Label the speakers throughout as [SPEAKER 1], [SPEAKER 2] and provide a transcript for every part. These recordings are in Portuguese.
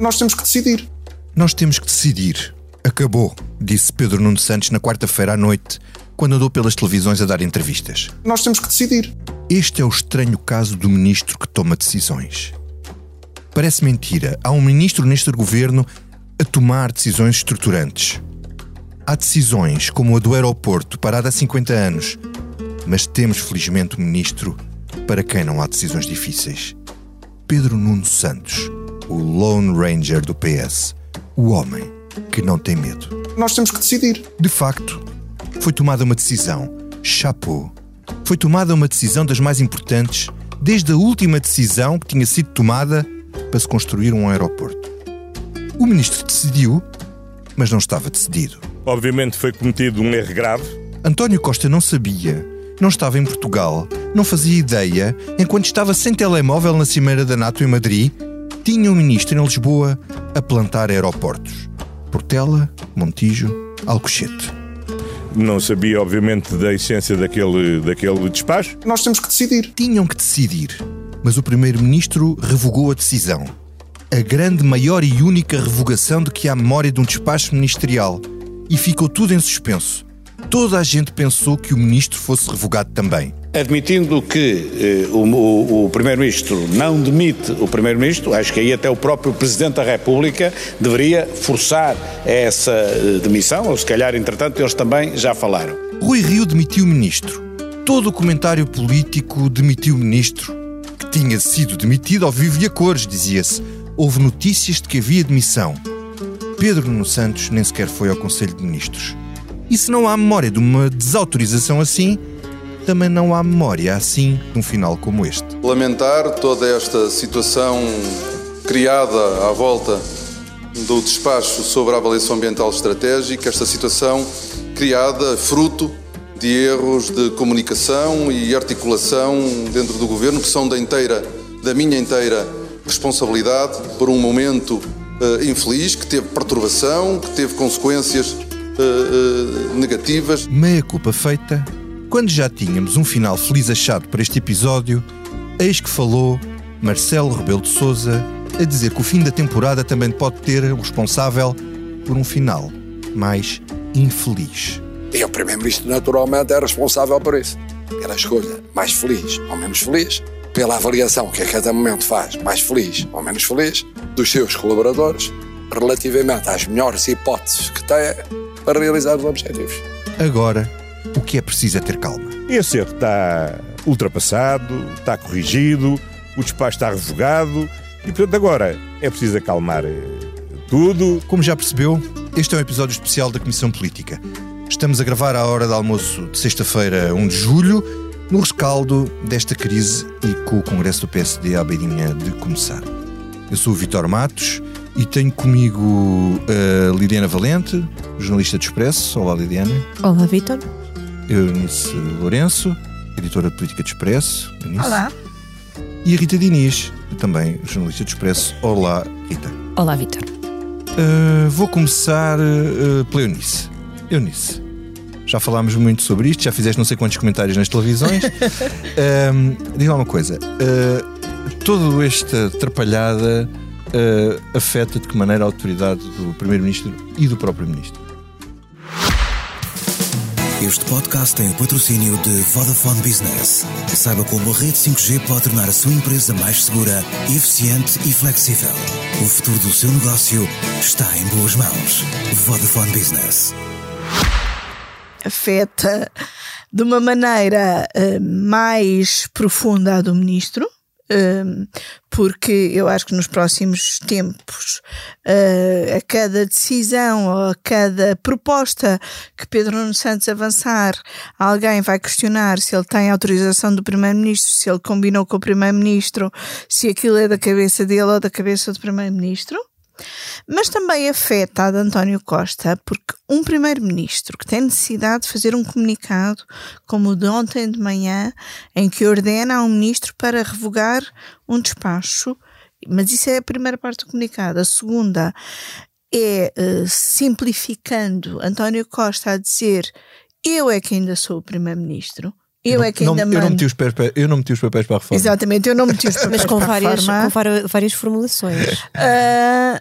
[SPEAKER 1] Nós temos que decidir.
[SPEAKER 2] Nós temos que decidir. Acabou, disse Pedro Nuno Santos na quarta-feira à noite, quando andou pelas televisões a dar entrevistas.
[SPEAKER 1] Nós temos que decidir.
[SPEAKER 2] Este é o estranho caso do ministro que toma decisões. Parece mentira. Há um ministro neste governo a tomar decisões estruturantes. Há decisões como a do aeroporto, parada há 50 anos. Mas temos, felizmente, um ministro para quem não há decisões difíceis. Pedro Nuno Santos, o Lone Ranger do PS. O homem que não tem medo.
[SPEAKER 1] Nós temos que decidir.
[SPEAKER 2] De facto, foi tomada uma decisão. Chapeau. Foi tomada uma decisão das mais importantes, desde a última decisão que tinha sido tomada para se construir um aeroporto. O ministro decidiu, mas não estava decidido.
[SPEAKER 3] Obviamente foi cometido um erro grave.
[SPEAKER 2] António Costa não sabia, não estava em Portugal, não fazia ideia, enquanto estava sem telemóvel na Cimeira da NATO em Madrid, tinha um ministro em Lisboa a plantar aeroportos. Portela, Montijo, Alcochete.
[SPEAKER 3] Não sabia, obviamente, da essência daquele, daquele despacho.
[SPEAKER 1] Nós temos que decidir.
[SPEAKER 2] Tinham que decidir, mas o primeiro-ministro revogou a decisão. A grande, maior e única revogação de que há memória de um despacho ministerial. E ficou tudo em suspenso. Toda a gente pensou que o ministro fosse revogado também.
[SPEAKER 4] Admitindo que eh, o, o, o Primeiro-Ministro não demite o Primeiro-Ministro, acho que aí até o próprio Presidente da República deveria forçar essa eh, demissão, ou se calhar, entretanto, eles também já falaram.
[SPEAKER 2] Rui Rio demitiu o ministro. Todo o comentário político demitiu o ministro, que tinha sido demitido ao vivo e a cores, dizia-se. Houve notícias de que havia demissão. Pedro Nuno Santos nem sequer foi ao Conselho de Ministros. E se não há memória de uma desautorização assim, também não há memória assim de um final como este.
[SPEAKER 5] Lamentar toda esta situação criada à volta do despacho sobre a avaliação ambiental estratégica, esta situação criada fruto de erros de comunicação e articulação dentro do governo que são da inteira, da minha inteira responsabilidade por um momento uh, infeliz que teve perturbação, que teve consequências uh, uh, negativas.
[SPEAKER 2] Meia culpa feita, quando já tínhamos um final feliz achado para este episódio, eis que falou Marcelo Rebelo de Souza a dizer que o fim da temporada também pode ter o responsável por um final mais infeliz.
[SPEAKER 6] E o Primeiro-Ministro, naturalmente, é responsável por isso. Pela escolha mais feliz ou menos feliz, pela avaliação que a cada momento faz mais feliz ou menos feliz dos seus colaboradores relativamente às melhores hipóteses que tem para realizar os objetivos.
[SPEAKER 2] Agora, o que é preciso é ter calma.
[SPEAKER 3] Esse erro está ultrapassado, está corrigido, o despacho está revogado e, portanto, agora é preciso acalmar eh, tudo.
[SPEAKER 2] Como já percebeu, este é um episódio especial da Comissão Política. Estamos a gravar à hora de almoço de sexta-feira, 1 de julho, no rescaldo desta crise e com o Congresso do PSD à beirinha de começar. Eu sou o Vitor Matos e tenho comigo a Lidiana Valente, jornalista de Expresso. Olá, Lidiana.
[SPEAKER 7] Olá, Vitor.
[SPEAKER 2] Eunice Lourenço, editora de Política de Expresso. Eunice.
[SPEAKER 7] Olá.
[SPEAKER 2] E a Rita Diniz, também jornalista de Expresso. Olá, Rita.
[SPEAKER 7] Olá, Vitor.
[SPEAKER 2] Uh, vou começar uh, pela Eunice. Eunice, já falámos muito sobre isto, já fizeste não sei quantos comentários nas televisões. uh, diga lá uma coisa: uh, toda esta atrapalhada uh, afeta de que maneira a autoridade do Primeiro-Ministro e do próprio Ministro?
[SPEAKER 8] Este podcast tem o patrocínio de Vodafone Business. Saiba como a rede 5G pode tornar a sua empresa mais segura, eficiente e flexível. O futuro do seu negócio está em boas mãos. Vodafone Business.
[SPEAKER 7] Afeta de uma maneira uh, mais profunda a do ministro, porque eu acho que nos próximos tempos, uh, a cada decisão ou a cada proposta que Pedro Nuno Santos avançar, alguém vai questionar se ele tem autorização do Primeiro-Ministro, se ele combinou com o Primeiro-Ministro, se aquilo é da cabeça dele ou da cabeça do Primeiro-Ministro. Mas também afeta a de António Costa, porque um primeiro-ministro que tem necessidade de fazer um comunicado, como o de ontem de manhã, em que ordena a um ministro para revogar um despacho, mas isso é a primeira parte do comunicado. A segunda é uh, simplificando António Costa a dizer eu é que ainda sou o primeiro-ministro Eu é que
[SPEAKER 2] não,
[SPEAKER 7] ainda
[SPEAKER 2] eu, não meti os papéis, eu não meti os papéis para a reforma.
[SPEAKER 7] Exatamente, eu não meti os papéis
[SPEAKER 9] Mas com
[SPEAKER 7] para a
[SPEAKER 9] várias,
[SPEAKER 7] reforma.
[SPEAKER 9] com várias formulações.
[SPEAKER 7] Ah,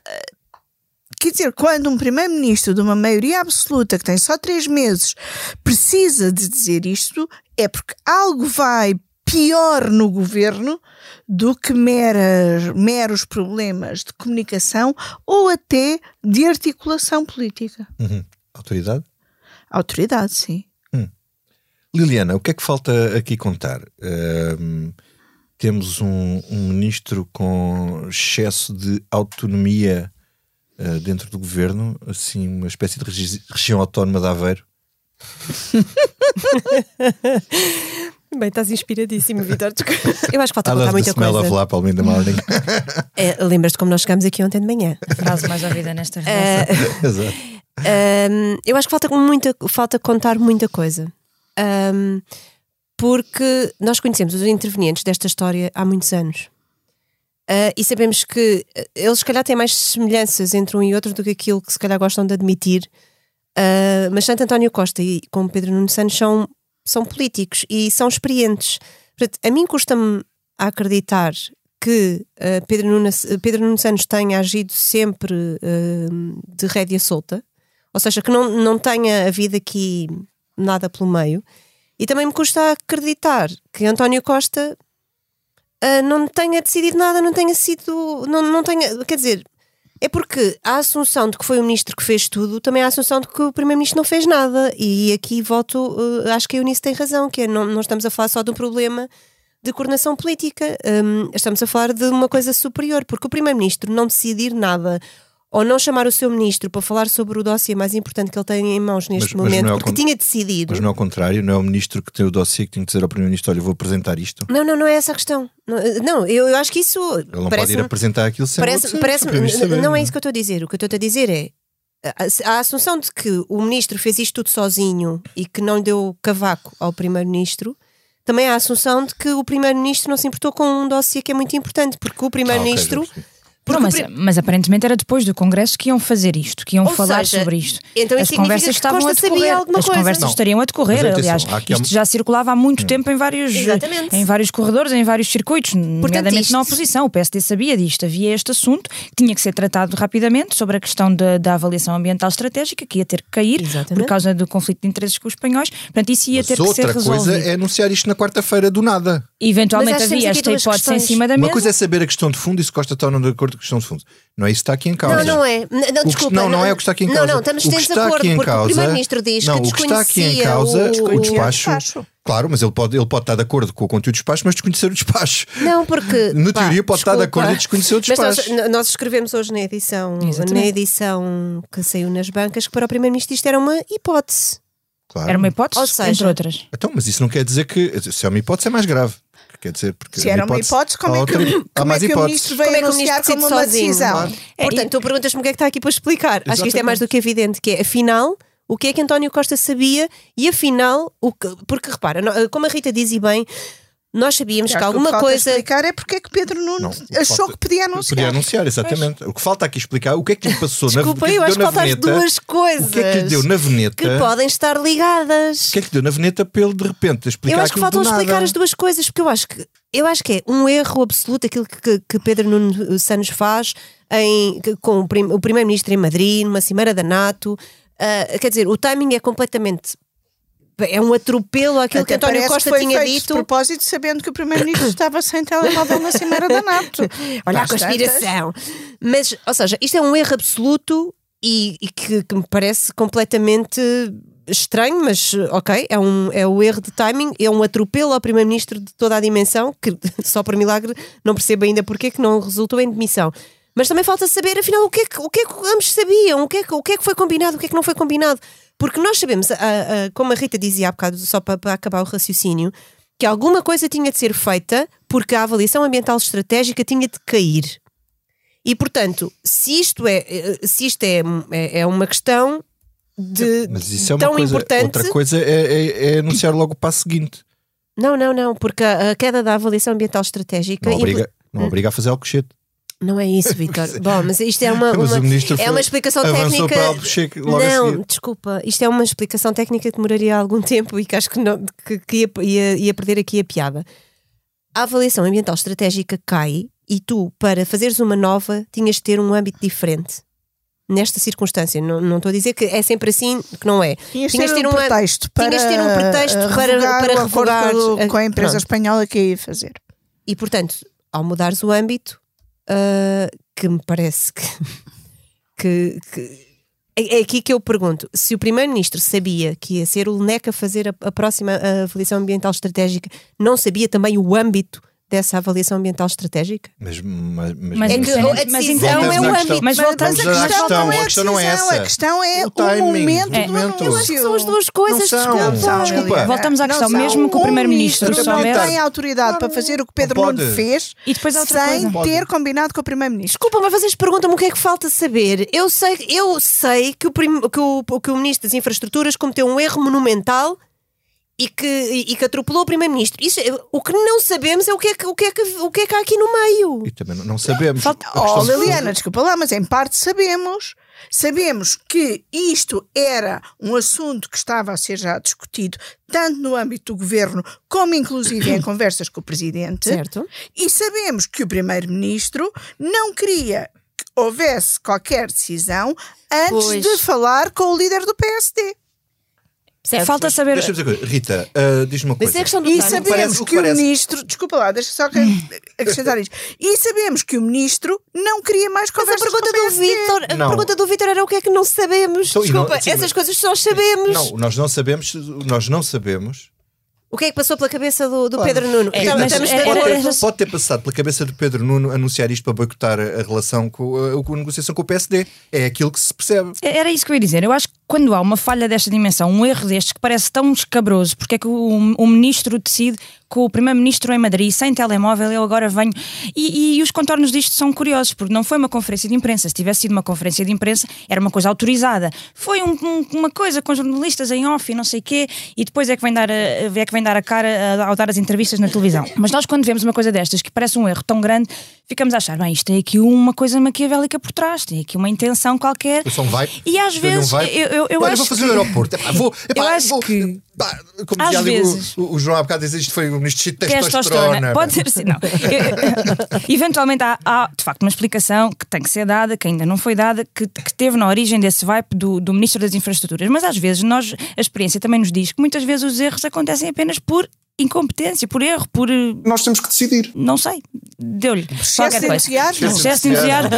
[SPEAKER 7] quer dizer, quando um primeiro-ministro de uma maioria absoluta que tem só três meses precisa de dizer isto, é porque algo vai pior no governo do que meras, meros problemas de comunicação ou até de articulação política.
[SPEAKER 2] Uhum. Autoridade?
[SPEAKER 7] Autoridade, sim.
[SPEAKER 2] Liliana, o que é que falta aqui contar? Ahm, temos um, um ministro com excesso de autonomia ah, dentro do governo, assim, uma espécie de regi- região autónoma de Aveiro.
[SPEAKER 9] Bem, estás inspiradíssimo, Vitor. desculpa. Eu acho que falta contar muita
[SPEAKER 2] smell
[SPEAKER 9] coisa.
[SPEAKER 2] of Lapa, in the morning.
[SPEAKER 9] É, Lembras-te como nós chegámos aqui ontem de manhã?
[SPEAKER 10] Frase mais ouvida nesta redação.
[SPEAKER 2] Exato.
[SPEAKER 9] Um, eu acho que falta, muita, falta contar muita coisa. Um, porque nós conhecemos os intervenientes desta história há muitos anos. Uh, e sabemos que uh, eles, se calhar, têm mais semelhanças entre um e outro do que aquilo que, se calhar, gostam de admitir. Uh, mas tanto António Costa e como Pedro Nuno Santos são, são políticos e são experientes. Portanto, a mim custa-me acreditar que uh, Pedro, Nuno, Pedro Nuno Santos tenha agido sempre de rédea solta, ou seja, que não, não tenha havido aqui nada pelo meio. E também me custa acreditar que António Costa uh, não tenha decidido nada, não tenha sido. Não, não tenha. Quer dizer, é porque a assunção de que foi o ministro que fez tudo, também há a assunção de que o primeiro-ministro não fez nada. E aqui volto, uh, acho que a Eunice tem razão, que é, não, não estamos a falar só de um problema de coordenação política, um, estamos a falar de uma coisa superior, porque o primeiro-ministro não decidir nada ou não chamar o seu ministro para falar sobre o dossiê mais importante que ele tem em mãos neste
[SPEAKER 2] Mas- mas
[SPEAKER 9] momento,
[SPEAKER 2] não é
[SPEAKER 9] porque
[SPEAKER 2] con-
[SPEAKER 9] tinha decidido.
[SPEAKER 2] Mas não é ao contrário, não é o ministro que tem o dossiê que tem que dizer ao primeiro-ministro: olha, eu vou apresentar isto.
[SPEAKER 9] Não, não, não é essa a questão. Não, não, eu, eu acho que isso
[SPEAKER 2] Ele não pode ir apresentar aquilo sem
[SPEAKER 9] parece, parece
[SPEAKER 2] saber,
[SPEAKER 9] não é isso que eu estou a dizer. O que eu estou a dizer é a, a assunção de que o ministro fez isto tudo sozinho e que não deu cavaco ao primeiro-ministro. Também há a assunção de que o primeiro-ministro não se importou com um dossiê que é muito importante, porque o primeiro-ministro.
[SPEAKER 2] Ah, ok, já percebi.
[SPEAKER 10] Não, mas, mas aparentemente era depois do Congresso que iam fazer isto, que iam
[SPEAKER 9] Ou
[SPEAKER 10] falar
[SPEAKER 9] seja,
[SPEAKER 10] sobre isto.
[SPEAKER 9] então
[SPEAKER 10] As conversas
[SPEAKER 9] que
[SPEAKER 10] estavam a decorrer. As
[SPEAKER 9] coisa.
[SPEAKER 10] conversas
[SPEAKER 2] Não.
[SPEAKER 10] estariam a decorrer,
[SPEAKER 2] atenção,
[SPEAKER 10] aliás. Isto
[SPEAKER 2] há-
[SPEAKER 10] já circulava há muito tempo em vários,
[SPEAKER 9] Exatamente.
[SPEAKER 10] em vários corredores, em vários circuitos, nomeadamente
[SPEAKER 9] isto-
[SPEAKER 10] na oposição. O PSD sabia disto, havia este assunto que tinha que ser tratado rapidamente sobre a questão da, da avaliação ambiental estratégica, que ia ter que cair
[SPEAKER 9] Exatamente.
[SPEAKER 10] por causa do conflito de interesses com os espanhóis. Portanto, isso ia
[SPEAKER 2] Mas
[SPEAKER 10] ter que ser
[SPEAKER 2] outra
[SPEAKER 10] resolvido.
[SPEAKER 2] coisa é anunciar isto na quarta-feira do nada.
[SPEAKER 10] Eventualmente havia esta
[SPEAKER 9] duas
[SPEAKER 10] hipótese em
[SPEAKER 9] questões.
[SPEAKER 10] cima da
[SPEAKER 2] Uma
[SPEAKER 10] mesa.
[SPEAKER 2] coisa é saber a questão de fundo e se Costa está de acordo questão de fundo. Não é isso que está aqui em causa.
[SPEAKER 9] Não, não é. Não,
[SPEAKER 2] que-
[SPEAKER 9] desculpa.
[SPEAKER 2] não, não é o que está aqui em
[SPEAKER 9] não,
[SPEAKER 2] causa.
[SPEAKER 9] Não, estamos
[SPEAKER 2] O que está
[SPEAKER 9] desacordo,
[SPEAKER 2] aqui em
[SPEAKER 9] porque o
[SPEAKER 2] causa-
[SPEAKER 9] Primeiro-Ministro diz
[SPEAKER 2] não,
[SPEAKER 9] que
[SPEAKER 2] o que está aqui em causa,
[SPEAKER 9] o,
[SPEAKER 2] o despacho,
[SPEAKER 7] despacho.
[SPEAKER 2] Claro, mas ele pode, ele pode estar de acordo com o conteúdo do despacho, mas desconhecer o despacho.
[SPEAKER 9] Não, porque.
[SPEAKER 2] Na
[SPEAKER 9] pá,
[SPEAKER 2] teoria pode estar de
[SPEAKER 9] desculpa.
[SPEAKER 2] acordo e desconhecer o
[SPEAKER 9] Mas nós,
[SPEAKER 2] despacho.
[SPEAKER 9] nós escrevemos hoje na edição,
[SPEAKER 10] Exatamente.
[SPEAKER 9] na edição que saiu nas bancas que para o Primeiro-Ministro isto era uma hipótese.
[SPEAKER 2] Claro.
[SPEAKER 10] Era uma hipótese,
[SPEAKER 9] Ou seja-
[SPEAKER 10] entre outras.
[SPEAKER 2] Então, mas isso não quer dizer que. Se é uma hipótese, é mais grave. Quer dizer, porque
[SPEAKER 7] Se era uma hipótese, como
[SPEAKER 2] há
[SPEAKER 7] é que,
[SPEAKER 2] outra-
[SPEAKER 7] como é que o ministro veio
[SPEAKER 9] Como é que o
[SPEAKER 7] anunciar
[SPEAKER 9] ministro
[SPEAKER 7] como uma
[SPEAKER 9] sozinho?
[SPEAKER 7] decisão?
[SPEAKER 2] Claro.
[SPEAKER 10] É,
[SPEAKER 9] Portanto,
[SPEAKER 10] e-
[SPEAKER 9] tu perguntas-me o que é que está aqui para explicar. Acho que isto é mais do que evidente, que é, afinal, o que é que António Costa sabia e afinal, o que, porque repara, no- como a Rita diz e bem, nós sabíamos que
[SPEAKER 7] Acho
[SPEAKER 9] alguma
[SPEAKER 7] o que falta
[SPEAKER 9] coisa.
[SPEAKER 7] explicar é porque é que Pedro Nuno
[SPEAKER 2] Não, que
[SPEAKER 7] achou
[SPEAKER 2] falta-
[SPEAKER 7] que podia anunciar.
[SPEAKER 2] Podia anunciar, exatamente. O que falta aqui explicar o que é que lhe passou
[SPEAKER 9] Desculpa,
[SPEAKER 2] na, que é
[SPEAKER 9] eu
[SPEAKER 2] que
[SPEAKER 9] acho que
[SPEAKER 2] veneta,
[SPEAKER 9] duas coisas.
[SPEAKER 2] O que é que lhe deu na veneta?
[SPEAKER 9] que podem estar ligadas.
[SPEAKER 2] O que é que lhe deu na veneta para ele de repente explicar
[SPEAKER 9] Eu acho que faltam explicar as duas coisas, porque eu acho que eu acho que é um erro absoluto aquilo que, que Pedro Nuno Santos faz em, que- com o, prim- o primeiro-ministro em Madrid, numa cimeira da NATO. Ah, quer dizer, o timing é completamente é um atropelo àquilo que
[SPEAKER 7] Até
[SPEAKER 9] António
[SPEAKER 7] parece
[SPEAKER 9] Costa
[SPEAKER 7] que
[SPEAKER 9] tinha
[SPEAKER 7] feito de
[SPEAKER 9] dito.
[SPEAKER 7] propósito, sabendo que o Primeiro-Ministro estava sem telemóvel na Cimeira da NATO.
[SPEAKER 9] Olha a conspiração. Mas, ou seja, isto é um erro absoluto e, e que, que me parece completamente estranho, mas ok, é, um, é o erro de timing, é um atropelo ao Primeiro-Ministro de toda a dimensão, que só por milagre não percebo ainda porque que não resultou em demissão. Mas também falta saber, afinal, o que é que, o que, é que ambos sabiam, o que, é que, o que é que foi combinado, o que é que não foi combinado. Porque nós sabemos, como a Rita dizia há bocado, só para, para acabar o raciocínio, que alguma coisa tinha de ser feita porque a avaliação ambiental estratégica tinha de cair. E, portanto, se isto é, eh, se isto é, é, é uma questão de
[SPEAKER 2] Mas isso é uma
[SPEAKER 9] tão
[SPEAKER 2] coisa.
[SPEAKER 9] importante.
[SPEAKER 2] Outra coisa é, é- é anunciar logo o passo seguinte.
[SPEAKER 9] Não, não, não, porque a, a queda da avaliação ambiental estratégica.
[SPEAKER 2] Não obriga, não obriga a fazer alcochete.
[SPEAKER 9] Não é isso, Vitor. Bom, mas isto é uma, uma- é uma explicação técnica. não, desculpa. Isto é uma explicação técnica que demoraria algum tempo e que acho que, não, que, que ia, ia- ia perder aqui a piada. A avaliação ambiental estratégica cai e tu, para fazeres uma nova, tinhas de ter um âmbito diferente. Nesta circunstância, não, não estou a dizer que é sempre assim, que não é.
[SPEAKER 7] Tinhas de
[SPEAKER 9] Tinhas
[SPEAKER 7] ter um
[SPEAKER 9] uma-
[SPEAKER 7] pretexto para,
[SPEAKER 9] tinhas ter um pretexto para-
[SPEAKER 7] revogar com
[SPEAKER 9] a
[SPEAKER 7] empresa
[SPEAKER 9] pronto.
[SPEAKER 7] espanhola que ia fazer.
[SPEAKER 9] E portanto, ao mudares o âmbito, ah, que me parece que, que- que- é, é aqui que eu pergunto: se o Primeiro-Ministro sabia que ia ser o LNEC a fazer a, a próxima avaliação ambiental estratégica, não sabia também o âmbito dessa avaliação ambiental estratégica?
[SPEAKER 2] Mas, mas, mas,
[SPEAKER 10] Mas
[SPEAKER 9] É que
[SPEAKER 10] mas
[SPEAKER 9] decisão
[SPEAKER 2] voltamos
[SPEAKER 9] é
[SPEAKER 2] à
[SPEAKER 9] o
[SPEAKER 2] questão.
[SPEAKER 9] âmbito.
[SPEAKER 10] Mas voltamos
[SPEAKER 2] à
[SPEAKER 7] a questão,
[SPEAKER 2] questão,
[SPEAKER 7] não é
[SPEAKER 2] a questão não é essa.
[SPEAKER 7] A questão é
[SPEAKER 2] O
[SPEAKER 7] o,
[SPEAKER 2] timing
[SPEAKER 7] momento
[SPEAKER 2] do
[SPEAKER 7] do
[SPEAKER 2] momento.
[SPEAKER 9] Eu acho que
[SPEAKER 7] anúncio.
[SPEAKER 9] são as duas coisas,
[SPEAKER 2] Não são.
[SPEAKER 9] desculpa.
[SPEAKER 2] Desculpa.
[SPEAKER 10] Voltamos à
[SPEAKER 7] Não
[SPEAKER 10] questão,
[SPEAKER 7] são.
[SPEAKER 10] mesmo que o
[SPEAKER 7] Um
[SPEAKER 10] Primeiro-Ministro soubesse-
[SPEAKER 7] tem autoridade para fazer o que Pedro Nuno fez
[SPEAKER 10] E depois
[SPEAKER 7] sem
[SPEAKER 10] coisa.
[SPEAKER 7] ter combinado com o Primeiro-Ministro.
[SPEAKER 9] Desculpa, mas vocês perguntam-me o que é que falta saber. Eu sei, eu sei que, o, prim- que o- que o Ministro das Infraestruturas cometeu um erro monumental e que, e, que atropelou o Primeiro-Ministro. Isso, é- O que não sabemos é o que é que, o que, é que, o que, é que há aqui no meio.
[SPEAKER 2] E também não- não sabemos.
[SPEAKER 10] Falta-
[SPEAKER 7] Oh,
[SPEAKER 2] de-
[SPEAKER 7] Liliana, desculpa lá, mas em parte sabemos. Sabemos que isto era um assunto que estava a ser já discutido tanto no âmbito do governo como inclusive em conversas com o presidente.
[SPEAKER 9] Certo.
[SPEAKER 7] E sabemos que o primeiro-ministro não queria que houvesse qualquer decisão antes
[SPEAKER 9] Pois.
[SPEAKER 7] de falar com o líder do PSD.
[SPEAKER 9] Certo.
[SPEAKER 10] Falta saber.
[SPEAKER 2] Deixa-me dizer uma coisa. Rita, ah, diz-me uma
[SPEAKER 9] Mas
[SPEAKER 2] coisa.
[SPEAKER 9] é questão do
[SPEAKER 7] E sabemos
[SPEAKER 2] parece- o que
[SPEAKER 7] o
[SPEAKER 2] parece-
[SPEAKER 7] ministro, desculpa lá, deixa só que- acrescentar isto. E sabemos que o ministro não queria mais
[SPEAKER 9] Mas a
[SPEAKER 7] conversas
[SPEAKER 9] pergunta
[SPEAKER 7] com o
[SPEAKER 9] do. Vítor, a
[SPEAKER 2] Não.
[SPEAKER 9] pergunta do Vítor era o que é que não sabemos.
[SPEAKER 2] Então, e não-
[SPEAKER 9] Desculpa,
[SPEAKER 2] sim,
[SPEAKER 9] essas
[SPEAKER 2] mas-
[SPEAKER 9] coisas nós sabemos.
[SPEAKER 2] Não, nós não sabemos, nós não sabemos.
[SPEAKER 9] O que é que passou pela cabeça do, do Pedro Nuno?
[SPEAKER 10] É,
[SPEAKER 9] Então,
[SPEAKER 10] mas era-
[SPEAKER 2] Pode, pode ter passado pela cabeça do Pedro Nuno anunciar isto para boicotar a, relação com a, com a negociação com o PSD. É aquilo que se percebe.
[SPEAKER 10] Era isso que eu ia dizer. Eu acho que quando há uma falha desta dimensão, um erro destes que parece tão escabroso, porque é que o, o ministro decide com o primeiro-ministro em Madrid, sem telemóvel, eu agora venho. E, e os contornos disto são curiosos, porque não foi uma conferência de imprensa. Se tivesse sido uma conferência de imprensa, era uma coisa autorizada. Foi um- um- uma coisa com jornalistas em off e não sei quê, e depois é que vem dar a, é que vem dar a cara ao dar as entrevistas na televisão. Mas nós, quando vemos uma coisa destas que parece um erro tão grande, ficamos a achar, bem, isto tem aqui uma coisa maquiavélica por trás, tem aqui uma intenção qualquer.
[SPEAKER 2] Eu.
[SPEAKER 10] E às vezes, eu, eu, eu
[SPEAKER 2] Olha,
[SPEAKER 10] acho
[SPEAKER 2] vou fazer
[SPEAKER 10] que-
[SPEAKER 2] o aeroporto. Epá, vou, epá,
[SPEAKER 10] Eu acho
[SPEAKER 2] vou-
[SPEAKER 10] que-
[SPEAKER 2] como
[SPEAKER 10] às
[SPEAKER 2] dizia
[SPEAKER 10] vezes-
[SPEAKER 2] o, o João há bocado dizer isto foi o ministro de
[SPEAKER 10] testosterona.
[SPEAKER 2] testosterona.
[SPEAKER 10] Pode ser assim, não. Eventualmente há, há, de facto, uma explicação que tem que ser dada, que ainda não foi dada, que, que teve na origem desse vibe do, do Ministro das Infraestruturas. Mas às vezes nós, a experiência também nos diz que muitas vezes os erros acontecem apenas por incompetência, por erro, por. eh,
[SPEAKER 1] Nós temos que decidir.
[SPEAKER 10] Não sei, deu-lhe. qualquer coisa. Excesso de entusiasmo.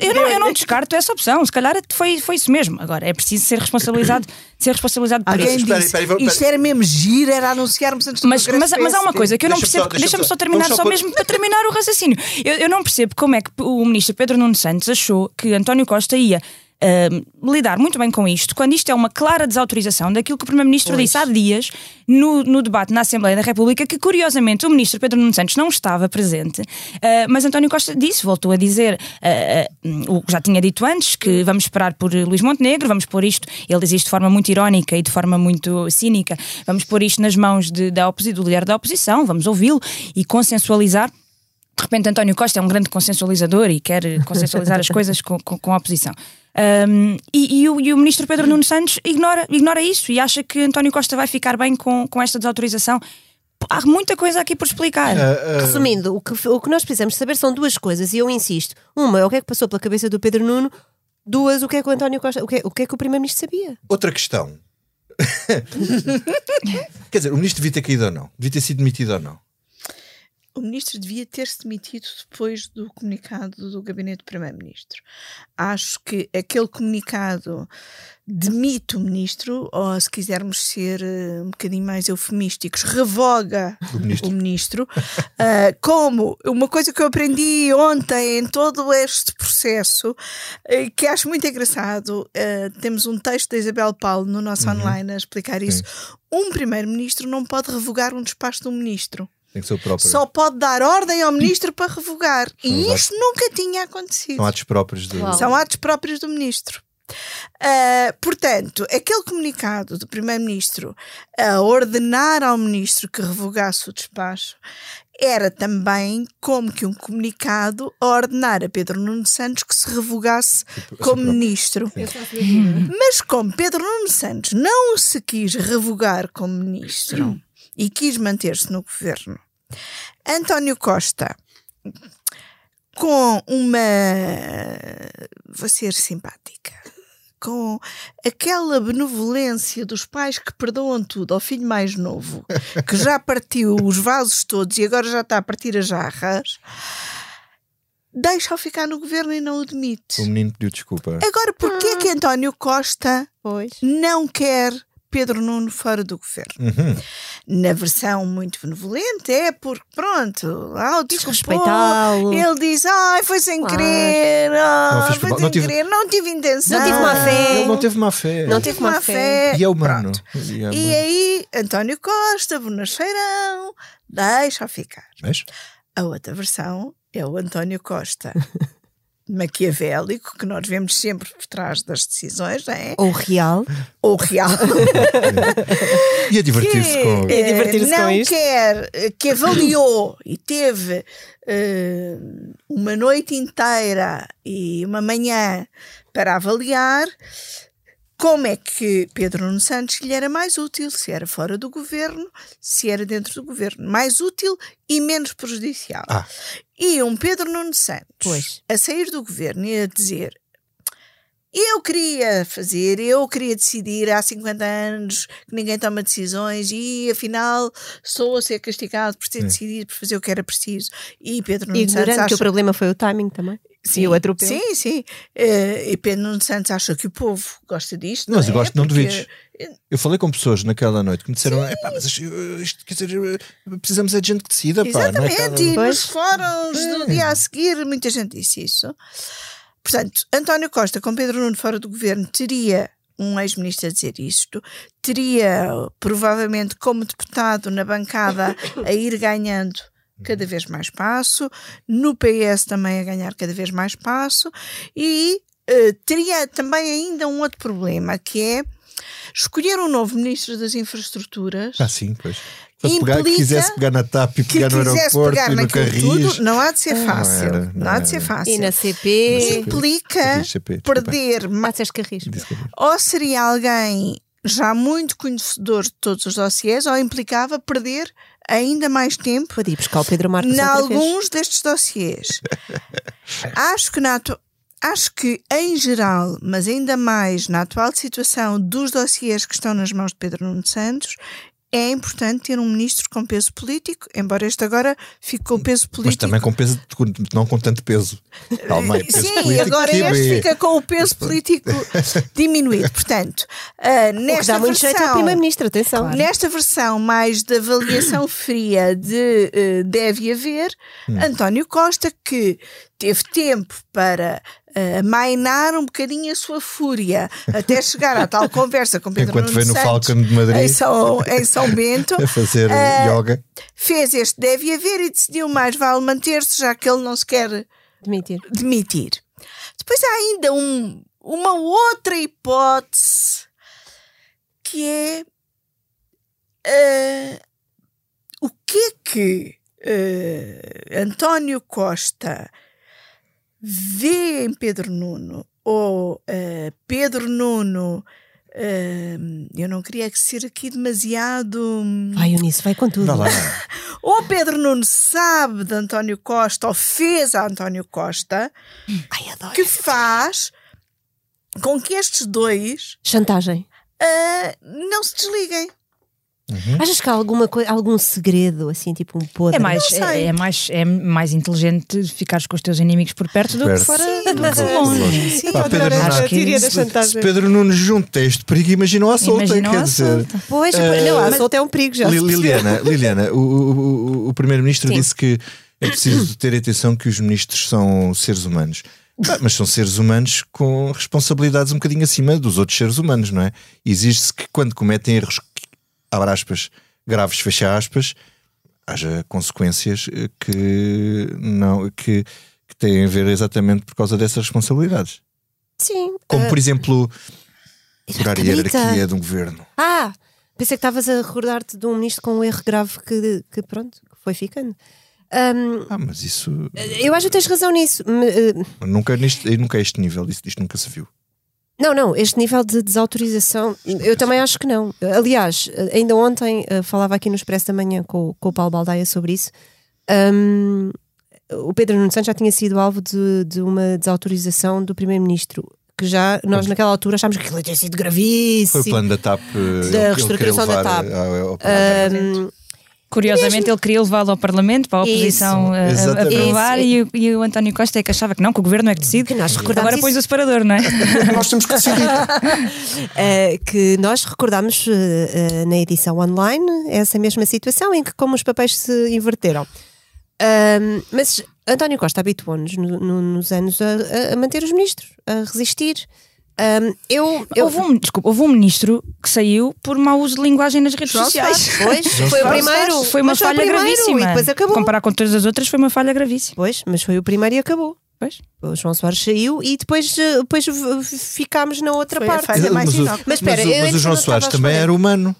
[SPEAKER 10] Eu, não, eu não descarto essa opção. Se calhar foi, foi isso mesmo. Agora é preciso ser responsabilizado, ser responsabilizado por
[SPEAKER 7] Alguém
[SPEAKER 10] isso.
[SPEAKER 2] Espera
[SPEAKER 7] disse,
[SPEAKER 2] espera aí, vou-
[SPEAKER 7] isto era mesmo giro, era anunciarmos antes do
[SPEAKER 10] Mas, mas, mas há uma coisa que eu não percebo.
[SPEAKER 2] deixa-me só-
[SPEAKER 10] só terminar, só, mesmo para terminar o raciocínio. Eu, eu não percebo como é que o ministro Pedro Nuno Santos achou que António Costa ia. Ah, lidar muito bem com isto, quando isto é uma clara desautorização daquilo que o Primeiro-Ministro disse há dias no, no debate na Assembleia da República, que curiosamente o Ministro Pedro Nuno Santos não estava presente, ah, mas António Costa disse, voltou a dizer ah, o que já tinha dito antes, que vamos esperar por Luís Montenegro, vamos pôr isto, ele diz isto de forma muito irónica e de forma muito cínica, vamos pôr isto nas mãos de, da oposi- do líder da oposição, vamos ouvi-lo e consensualizar. De repente, António Costa é um grande consensualizador e quer consensualizar as coisas com, com, com a oposição. Um, e, e o, e o ministro Pedro Nuno Santos ignora, ignora isso e acha que António Costa vai ficar bem com, com esta desautorização. Há muita coisa aqui por explicar.
[SPEAKER 9] Resumindo, o que, o que nós precisamos saber são duas coisas, e eu insisto. Uma é o que é que passou pela cabeça do Pedro Nuno. Duas, o que é que o António Costa. O que é, o que, é que o Primeiro-Ministro sabia?
[SPEAKER 2] Outra questão. Quer dizer, o ministro devia ter caído ou não? Devia ter sido demitido ou não?
[SPEAKER 7] O ministro devia ter-se demitido depois do comunicado do gabinete do primeiro-ministro. Acho que aquele comunicado demite o ministro, ou se quisermos ser eh, um bocadinho mais eufemísticos, revoga
[SPEAKER 2] O ministro.
[SPEAKER 7] o ministro. Ah, como uma coisa que eu aprendi ontem em todo este processo, eh, que acho muito engraçado, eh, temos um texto da Isabel Paulo no nosso online a explicar isso. Um primeiro-ministro não pode revogar um despacho de um ministro.
[SPEAKER 2] Tem que ser o próprio.
[SPEAKER 7] Só pode dar ordem ao ministro para revogar.
[SPEAKER 2] São
[SPEAKER 7] E isto nunca tinha acontecido.
[SPEAKER 2] São atos próprios.
[SPEAKER 9] Uau.
[SPEAKER 7] São atos próprios do ministro. Ah, portanto, aquele comunicado do primeiro-ministro a ordenar ao ministro que revogasse o despacho era também como que um comunicado a ordenar a Pedro Nuno Santos que se revogasse como ministro. Mas como Pedro Nuno Santos não se quis revogar como ministro e quis manter-se no governo, António Costa, com uma. Vou ser simpática. Com aquela benevolência dos pais que perdoam tudo ao filho mais novo, que já partiu os vasos todos e agora já está a partir as jarras, deixa-o ficar no governo e não o demite.
[SPEAKER 2] O menino pediu desculpa.
[SPEAKER 7] Agora, porquê é que António Costa
[SPEAKER 9] Pois.
[SPEAKER 7] não quer Pedro Nuno fora do governo?
[SPEAKER 2] Uhum.
[SPEAKER 7] Na versão muito benevolente é porque, pronto, ao desculpou,
[SPEAKER 9] respeitá-lo.
[SPEAKER 7] ele diz, ai, foi sem
[SPEAKER 9] Claro.
[SPEAKER 7] querer, ah,
[SPEAKER 2] Não
[SPEAKER 7] foi sem
[SPEAKER 2] não tive-
[SPEAKER 7] querer, não tive intenção.
[SPEAKER 9] Não tive má fé.
[SPEAKER 2] Ele não teve má fé.
[SPEAKER 9] Não teve má fé.
[SPEAKER 2] E é humano. E é
[SPEAKER 7] E aí, António Costa, Bonacheirão, deixa ficar.
[SPEAKER 2] Mas,
[SPEAKER 7] A outra versão é o António Costa, maquiavélico, que nós vemos sempre por trás das decisões, não é?
[SPEAKER 9] Ou real.
[SPEAKER 7] Ou real.
[SPEAKER 2] e a divertir-se
[SPEAKER 7] que,
[SPEAKER 2] com.
[SPEAKER 9] É divertir-se
[SPEAKER 7] eh,
[SPEAKER 9] com
[SPEAKER 7] não
[SPEAKER 9] isto.
[SPEAKER 7] quer, eh, que avaliou e teve eh, uma noite inteira e uma manhã para avaliar como é que Pedro Nuno Santos lhe era mais útil, se era fora do governo, se era dentro do governo, mais útil e menos prejudicial.
[SPEAKER 2] Ah.
[SPEAKER 7] E um Pedro Nuno Santos
[SPEAKER 9] Pois.
[SPEAKER 7] a sair do governo e a dizer eu queria fazer, eu queria decidir há 50 anos que ninguém toma decisões e afinal sou a ser castigado por ter decidido, por fazer o que era preciso. E Pedro Nuno Santos
[SPEAKER 9] Ignorante que
[SPEAKER 7] acha...
[SPEAKER 9] o problema foi o timing também.
[SPEAKER 7] Sim,
[SPEAKER 9] e o atropelo.
[SPEAKER 7] Sim, sim. Eh, e Pedro Nuno Santos acha que o povo gosta disto.
[SPEAKER 2] Mas
[SPEAKER 7] não
[SPEAKER 2] eu
[SPEAKER 7] é?
[SPEAKER 2] gosto, não duvides. Eu falei com pessoas naquela noite que me disseram: "Epá, mas isto, isto, quer dizer, precisamos é de gente que decida. Pá, não é
[SPEAKER 7] Exatamente,
[SPEAKER 2] cada-
[SPEAKER 7] e nos fóruns do dia a seguir muita gente disse isso. Portanto, António Costa com Pedro Nuno fora do governo teria um ex-ministro a dizer isto, teria provavelmente como deputado na bancada a ir ganhando cada vez mais espaço, no PS também a ganhar cada vez mais espaço e eh, teria também ainda um outro problema que é escolher um novo ministro das infraestruturas
[SPEAKER 2] Ah, sim, pois. Fosse pegar,
[SPEAKER 7] Implica
[SPEAKER 2] quisesse pegar na TAP e
[SPEAKER 7] que
[SPEAKER 2] pegar no aeroporto
[SPEAKER 7] pegar
[SPEAKER 2] e no
[SPEAKER 7] naquilo
[SPEAKER 2] Carris.
[SPEAKER 7] tudo, não há de ser fácil.
[SPEAKER 2] era,
[SPEAKER 7] não,
[SPEAKER 2] não
[SPEAKER 7] há de ser fácil.
[SPEAKER 9] E na CP.
[SPEAKER 7] Implica
[SPEAKER 2] Carris, CP,
[SPEAKER 7] perder, ma-
[SPEAKER 9] disseste Carris.
[SPEAKER 7] ou seria alguém já muito conhecedor de todos os dossiês, ou implicava perder ainda mais tempo
[SPEAKER 9] Pode ir buscar o Pedro Marcos
[SPEAKER 7] em alguns destes dossiês. acho que na Acho que, em geral, mas ainda mais na atual situação dos dossiês que estão nas mãos de Pedro Nuno Santos, é importante ter um ministro com peso político, embora este agora fique com peso
[SPEAKER 2] Mas
[SPEAKER 7] político.
[SPEAKER 2] também com peso, não com tanto peso. Calma aí, peso
[SPEAKER 7] Sim,
[SPEAKER 2] político
[SPEAKER 7] agora este
[SPEAKER 2] é-
[SPEAKER 7] fica com o peso político diminuído. Portanto, ah,
[SPEAKER 9] O que
[SPEAKER 7] nesta
[SPEAKER 9] dá muito jeito ao
[SPEAKER 7] versão,
[SPEAKER 9] Primeiro-Ministro, atenção.
[SPEAKER 7] nesta versão mais de avaliação fria de eh, deve haver,
[SPEAKER 2] Hum.
[SPEAKER 7] António Costa, que teve tempo para amainar um bocadinho a sua fúria até chegar à tal conversa com Pedro
[SPEAKER 2] Enquanto
[SPEAKER 7] Nuno
[SPEAKER 2] veio no
[SPEAKER 7] Santos
[SPEAKER 2] Falcon de Madrid.
[SPEAKER 7] Em São, em São Bento.
[SPEAKER 2] a fazer
[SPEAKER 7] Ah,
[SPEAKER 2] yoga.
[SPEAKER 7] Fez este deve haver e decidiu mais vale manter-se, já que ele não se quer
[SPEAKER 9] Admitir.
[SPEAKER 7] demitir. Depois há ainda um- uma outra hipótese que é eh, o que é que eh, António Costa vê em Pedro Nuno ou eh, Pedro Nuno eh, eu não queria que ser aqui demasiado
[SPEAKER 9] Vai, Eunice, vai com tudo.
[SPEAKER 7] Ou Pedro Nuno sabe de António Costa ou fez a António Costa
[SPEAKER 9] Ai, adoro.
[SPEAKER 7] que faz com que estes dois
[SPEAKER 9] Chantagem.
[SPEAKER 7] ah, não se desliguem.
[SPEAKER 9] Achas que há alguma coisa, algum segredo, assim, tipo um podre?
[SPEAKER 10] É mais, é, é mais, é mais inteligente ficares com os teus inimigos por perto do
[SPEAKER 2] Perto.
[SPEAKER 10] que fora
[SPEAKER 7] Sim,
[SPEAKER 10] do que
[SPEAKER 7] é-
[SPEAKER 10] longe.
[SPEAKER 7] sim,
[SPEAKER 2] Pá,
[SPEAKER 7] eu
[SPEAKER 2] Pedro
[SPEAKER 10] que isso-
[SPEAKER 9] chantagem.
[SPEAKER 2] Se Pedro Nunes junta este perigo, imaginou a solta.
[SPEAKER 10] Imaginou
[SPEAKER 2] quer
[SPEAKER 10] a
[SPEAKER 2] dizer,
[SPEAKER 10] solta.
[SPEAKER 9] Pois,
[SPEAKER 2] Eh,
[SPEAKER 9] não, a
[SPEAKER 2] mas-
[SPEAKER 9] solta é um perigo já.
[SPEAKER 2] Liliana, Liliana, o, o, o- o Primeiro-Ministro disse que é preciso ter atenção que os ministros são seres humanos. Ah, Mas são seres humanos com responsabilidades um bocadinho acima dos outros seres humanos, não é? Exige-se que quando cometem erros, abre aspas, graves, fecha aspas, haja consequências eh, que, não, que, que têm a ver exatamente por causa dessas responsabilidades.
[SPEAKER 9] Sim.
[SPEAKER 2] Como,
[SPEAKER 9] ah,
[SPEAKER 2] por exemplo, furar a hierarquia de um governo.
[SPEAKER 9] Ah, pensei que estavas a recordar-te de um ministro com um erro grave que, que pronto, que foi ficando. Hum,
[SPEAKER 2] Ah, mas isso.
[SPEAKER 9] eu acho que tens razão nisso. Eh,
[SPEAKER 2] Nunca, neste, nunca é este nível, isto, isto nunca se viu.
[SPEAKER 9] Não, não, este nível de desautorização, eu também acho que não. Aliás, ainda ontem eh, falava aqui no Expresso da Manhã com, com o Paulo Baldaia sobre isso. Hum, o Pedro Nuno Santos já tinha sido alvo de, de uma desautorização do Primeiro-Ministro, que já nós naquela altura achámos que aquilo tinha sido gravíssimo.
[SPEAKER 2] Foi o plano da TAP. eh, ele
[SPEAKER 9] reestruturação da TAP.
[SPEAKER 2] ao- ao Parlamento.
[SPEAKER 10] Curiosamente, ele queria levá-lo ao Parlamento para a oposição a- a,
[SPEAKER 2] Exatamente.
[SPEAKER 10] aprovar
[SPEAKER 9] Isso.
[SPEAKER 10] e, o- e o António Costa é que achava que não, que o governo é que decide.
[SPEAKER 9] Que nós recordámos
[SPEAKER 10] Agora
[SPEAKER 9] isso.
[SPEAKER 10] pões o separador, não é?
[SPEAKER 1] Nós temos que decidir.
[SPEAKER 9] eh, que nós recordámos eh, eh, na edição online essa mesma situação em que como os papéis se inverteram. Ahm, mas António Costa habituou-nos no- no- nos anos a, a manter os ministros, a resistir. Ahm, eu, eu
[SPEAKER 10] Houve um, desculpa, houve um ministro que saiu por mau uso de linguagem nas redes sociais.
[SPEAKER 9] Pois, foi o primeiro.
[SPEAKER 10] Foi uma
[SPEAKER 9] mas
[SPEAKER 10] falha
[SPEAKER 9] primeiro
[SPEAKER 10] gravíssima.
[SPEAKER 9] E depois acabou.
[SPEAKER 10] Comparar com todas as outras, foi uma falha gravíssima.
[SPEAKER 9] Pois, mas foi o primeiro e acabou.
[SPEAKER 10] Pois.
[SPEAKER 9] O João Soares saiu e depois, eh, depois ficámos na outra
[SPEAKER 7] Foi
[SPEAKER 9] parte.
[SPEAKER 7] mais
[SPEAKER 2] mas, o.
[SPEAKER 9] Mas espera,
[SPEAKER 2] mas mas o João
[SPEAKER 9] não
[SPEAKER 2] Soares também era humano.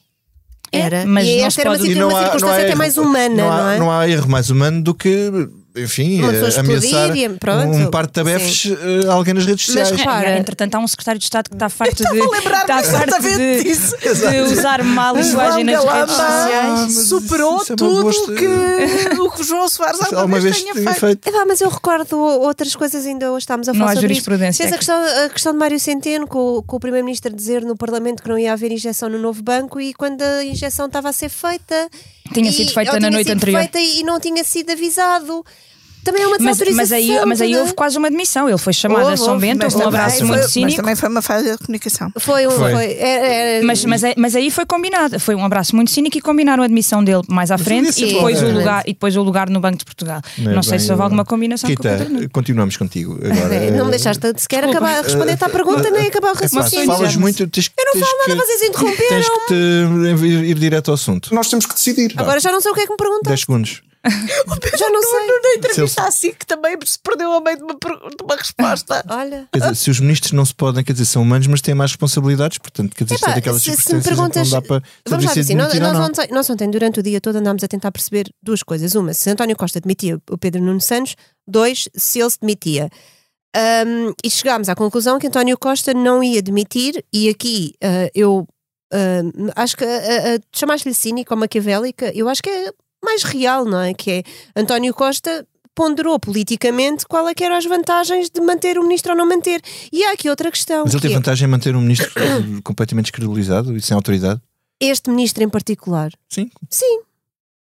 [SPEAKER 9] Era,
[SPEAKER 10] mas
[SPEAKER 9] e
[SPEAKER 10] não
[SPEAKER 9] esta era uma,
[SPEAKER 10] pode-
[SPEAKER 9] uma circunstância até mais humana,
[SPEAKER 2] não,
[SPEAKER 9] não,
[SPEAKER 2] há,
[SPEAKER 9] é?
[SPEAKER 2] não há erro mais humano do que, enfim,
[SPEAKER 9] pessoa
[SPEAKER 2] eh, ameaçar
[SPEAKER 9] e- pronto.
[SPEAKER 2] um par de tabefes eh, a alguém nas redes
[SPEAKER 9] Mas
[SPEAKER 2] sociais.
[SPEAKER 9] repara-
[SPEAKER 10] É, entretanto, há um secretário de Estado que está farto de,
[SPEAKER 7] a
[SPEAKER 10] está farto de,
[SPEAKER 7] disso.
[SPEAKER 10] de usar má linguagem nas redes sociais.
[SPEAKER 2] mas
[SPEAKER 7] superou
[SPEAKER 2] isso é uma
[SPEAKER 7] tudo
[SPEAKER 2] bosta.
[SPEAKER 7] que o que o João Soares alguma,
[SPEAKER 2] Alguma
[SPEAKER 7] vez
[SPEAKER 2] vez
[SPEAKER 7] tenha
[SPEAKER 2] tinha
[SPEAKER 7] feito.
[SPEAKER 2] feito.
[SPEAKER 9] É, vá, mas eu recordo outras coisas, ainda hoje estamos a
[SPEAKER 10] Não
[SPEAKER 9] falar
[SPEAKER 10] há
[SPEAKER 9] sobre isso.
[SPEAKER 10] jurisprudência.
[SPEAKER 9] Tens a questão, a questão de Mário Centeno, com, o- com o Primeiro-Ministro a dizer no Parlamento que não ia haver injeção no novo banco e quando a injeção estava a ser feita.
[SPEAKER 10] Tinha
[SPEAKER 9] e-
[SPEAKER 10] sido feita na
[SPEAKER 9] tinha
[SPEAKER 10] noite
[SPEAKER 9] sido
[SPEAKER 10] anterior.
[SPEAKER 9] feita e não tinha sido avisado. Também é uma
[SPEAKER 10] Mas,
[SPEAKER 9] desautorização.
[SPEAKER 10] mas, aí, mas aí
[SPEAKER 9] toda.
[SPEAKER 10] houve quase uma demissão. Ele foi chamado
[SPEAKER 9] Houve,
[SPEAKER 10] a São
[SPEAKER 9] houve,
[SPEAKER 10] Bento,
[SPEAKER 7] Mas
[SPEAKER 10] houve um
[SPEAKER 7] também
[SPEAKER 10] abraço
[SPEAKER 7] foi-
[SPEAKER 10] muito
[SPEAKER 7] Mas
[SPEAKER 10] cínico.
[SPEAKER 7] também foi uma falha de comunicação.
[SPEAKER 9] Foi.
[SPEAKER 2] Foi.
[SPEAKER 9] Foi. era- era-
[SPEAKER 10] Mas, mas, é- mas aí foi combinado, foi um abraço muito cínico e combinaram a admissão dele mais à frente e depois, o lugar, e depois o lugar no Banco de Portugal. Não,
[SPEAKER 2] é
[SPEAKER 10] sei
[SPEAKER 2] bem,
[SPEAKER 10] se houve alguma combinação com o
[SPEAKER 2] Kita,
[SPEAKER 10] Pedro Nuno.
[SPEAKER 2] continuamos contigo. Agora,
[SPEAKER 9] É, não me
[SPEAKER 2] eh,
[SPEAKER 9] deixaste de sequer
[SPEAKER 10] Desculpa.
[SPEAKER 9] acabar, responder-te à pergunta, nem acabar o
[SPEAKER 2] epá,
[SPEAKER 9] raciocínio.
[SPEAKER 2] falas muito, tens,
[SPEAKER 9] Eu não
[SPEAKER 2] tens
[SPEAKER 9] falo
[SPEAKER 2] que,
[SPEAKER 9] nada, vocês
[SPEAKER 2] Tens
[SPEAKER 9] interromperam.
[SPEAKER 2] que te ir, ir direto ao assunto.
[SPEAKER 1] Nós temos que decidir.
[SPEAKER 9] Agora já não sei o que é que me perguntam.
[SPEAKER 2] 10 segundos.
[SPEAKER 9] Já não sei.
[SPEAKER 7] Na entrevista assim que também se perdeu a meio de uma, de uma resposta.
[SPEAKER 9] Olha.
[SPEAKER 2] Quer dizer, se os ministros não se podem, quer dizer, são humanos, mas têm mais responsabilidades, portanto, quer dizer,
[SPEAKER 9] Epá,
[SPEAKER 2] isto é daquelas
[SPEAKER 9] se, se me perguntas,
[SPEAKER 2] não dá para
[SPEAKER 9] vamos lá assim, nós, nós,
[SPEAKER 2] não.
[SPEAKER 9] ontem, nós ontem, durante o dia todo, andámos a tentar perceber duas coisas. Uma, se António Costa demitia o Pedro Nuno Santos. Dois, se ele se demitia. Ahm, e chegámos à conclusão que António Costa não ia demitir, e aqui ah, eu ah, acho que ah, chamaste-lhe cínico ou maquiavélica, eu acho que é mais real, não é? Que é António Costa ponderou politicamente qual é que eram as vantagens de manter o ministro ou não manter. E há aqui outra questão.
[SPEAKER 2] Mas ele
[SPEAKER 9] que
[SPEAKER 2] tem
[SPEAKER 9] é,
[SPEAKER 2] vantagem em manter um ministro completamente descredibilizado e sem autoridade?
[SPEAKER 9] este ministro em particular.
[SPEAKER 2] Sim.
[SPEAKER 9] Sim.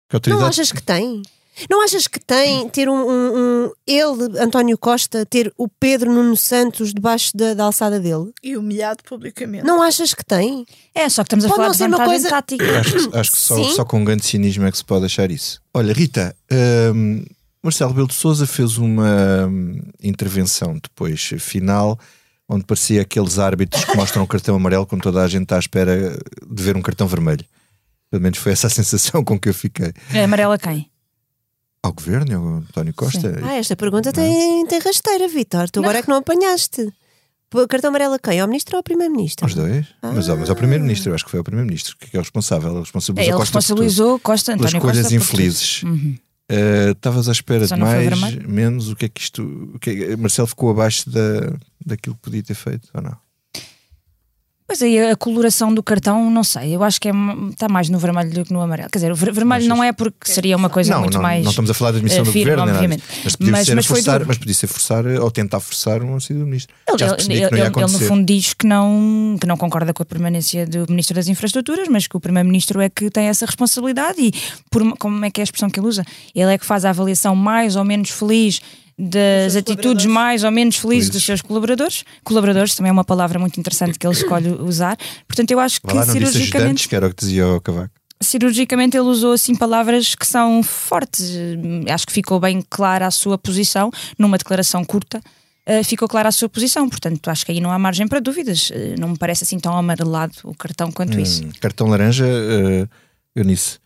[SPEAKER 2] Que autoridade?
[SPEAKER 9] Não achas que tem? Não achas que tem ter um, um- um- ele, António Costa, ter o Pedro Nuno Santos debaixo da, da alçada dele?
[SPEAKER 7] E humilhado publicamente.
[SPEAKER 9] Não achas que tem?
[SPEAKER 10] É, só que estamos a
[SPEAKER 9] Pode
[SPEAKER 10] falar de
[SPEAKER 9] uma coisa-
[SPEAKER 10] tática.
[SPEAKER 2] Acho que, acho que só, só com um grande cinismo é que se pode achar isso. Olha, Rita, hum, Marcelo Rebelo de Souza fez uma hum, intervenção depois final, onde parecia aqueles árbitros que mostram o cartão amarelo quando toda a gente está à espera de ver um cartão vermelho. Pelo menos foi essa a sensação com que eu fiquei.
[SPEAKER 10] É amarela quem?
[SPEAKER 2] Ao governo, ao António Costa.
[SPEAKER 9] Ah, esta pergunta tem, tem rasteira, Vitor. Tu agora é que não apanhaste. Cartão amarelo a quem? Ao ministro ou ao primeiro-ministro?
[SPEAKER 2] Aos dois? Mas, ao- mas ao Primeiro-Ministro, eu acho que foi ao Primeiro-Ministro que é o responsável. Ele
[SPEAKER 10] É,
[SPEAKER 2] responsabilizou
[SPEAKER 10] ele
[SPEAKER 2] por tudo.
[SPEAKER 10] responsabilizou Costa, António
[SPEAKER 2] escolhas
[SPEAKER 10] Costa. por tudo.
[SPEAKER 2] infelizes.
[SPEAKER 10] Uhum.
[SPEAKER 2] Eh, Estavas à espera
[SPEAKER 10] Só
[SPEAKER 2] de
[SPEAKER 10] não
[SPEAKER 2] mais, menos, o que é que isto. O que é- Marcelo ficou abaixo da, daquilo que podia ter feito, ou não?
[SPEAKER 10] Pois aí a coloração do cartão, não sei, eu acho que é, está mais no vermelho do que no amarelo. Quer dizer, o ver- vermelho não é porque seria uma coisa
[SPEAKER 2] não,
[SPEAKER 10] muito
[SPEAKER 2] não,
[SPEAKER 10] mais.
[SPEAKER 2] não estamos a falar da admissão
[SPEAKER 10] eh,
[SPEAKER 2] do
[SPEAKER 10] firme,
[SPEAKER 2] governo, nada
[SPEAKER 10] obviamente.
[SPEAKER 2] disso. mas podia
[SPEAKER 10] Mas-
[SPEAKER 2] ser
[SPEAKER 10] mas foi
[SPEAKER 2] forçar, mas podia ser forçar ou tentar forçar um saída do ministro.
[SPEAKER 10] Ele, ele- ele-
[SPEAKER 2] que não ia
[SPEAKER 10] ele- ele, no fundo diz que não, que não concorda com a permanência do Ministro das Infraestruturas, mas que o Primeiro-Ministro é que tem essa responsabilidade e por, como é que é a expressão que ele usa? Ele é que faz a avaliação mais ou menos feliz das atitudes mais ou menos felizes dos seus colaboradores. Colaboradores também é uma palavra muito interessante que ele escolhe usar. Portanto, eu acho
[SPEAKER 2] Vá
[SPEAKER 10] que
[SPEAKER 2] lá, não disse ajudantes,
[SPEAKER 10] cirurgicamente
[SPEAKER 2] que era o que dizia o Cavaco.
[SPEAKER 10] cirurgicamente ele usou assim palavras que são fortes. Acho que ficou bem clara a sua posição numa declaração curta. eh, ficou clara a sua posição, portanto acho que aí não há margem para dúvidas. Eh, não me parece assim tão amarelado o cartão quanto isso.
[SPEAKER 2] Hum, cartão laranja, uh, Eunice.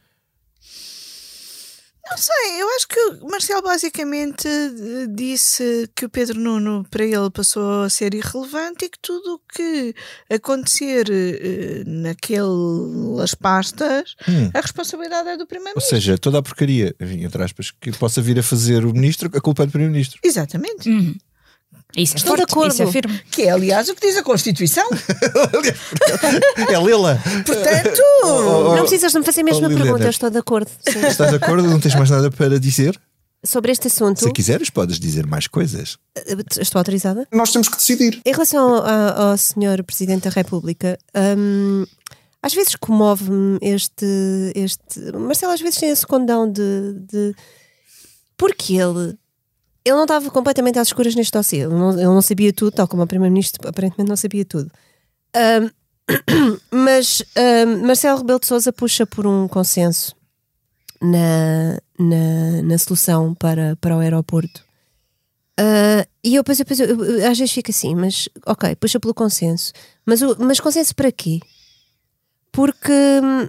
[SPEAKER 7] Não sei, eu acho que o Marcelo basicamente eh, disse que o Pedro Nuno para ele passou a ser irrelevante e que tudo o que acontecer eh, naquelas pastas,
[SPEAKER 2] Hum.
[SPEAKER 7] a responsabilidade é do
[SPEAKER 2] Ou
[SPEAKER 7] Primeiro-Ministro.
[SPEAKER 2] seja, toda a porcaria, enfim, entre aspas, que possa vir a fazer o ministro, a culpa é do primeiro-ministro.
[SPEAKER 7] Exatamente.
[SPEAKER 10] Isso é
[SPEAKER 9] Estou de
[SPEAKER 10] forte,
[SPEAKER 9] acordo.
[SPEAKER 10] isso é firme.
[SPEAKER 7] Que é, aliás, o que diz a Constituição.
[SPEAKER 2] É Lela!
[SPEAKER 7] Portanto,
[SPEAKER 9] Não precisas de me fazer a mesma
[SPEAKER 2] Oh,
[SPEAKER 9] pergunta, eu estou de acordo sim.
[SPEAKER 2] Estás de acordo? Não tens mais nada para dizer?
[SPEAKER 9] sobre este assunto.
[SPEAKER 2] Se quiseres, podes dizer mais coisas.
[SPEAKER 9] eh, Estou autorizada?
[SPEAKER 1] Nós temos que decidir.
[SPEAKER 9] Em relação a- ao Sr. Presidente da República, hum, às vezes comove-me este, este. Marcelo, às vezes tem esse condão de. de- Porque ele. Ele não estava completamente às escuras neste dossiê. Ele não, ele não sabia tudo, tal como o Primeiro-Ministro aparentemente não sabia tudo. Hum, mas hum, Marcelo Rebelo de Souza puxa por um consenso na, na, na solução para, para o aeroporto. Ah, e eu, eu, depois, eu, eu, às vezes fico assim, mas ok, puxa pelo consenso. Mas, o, mas consenso para quê? Porque hum,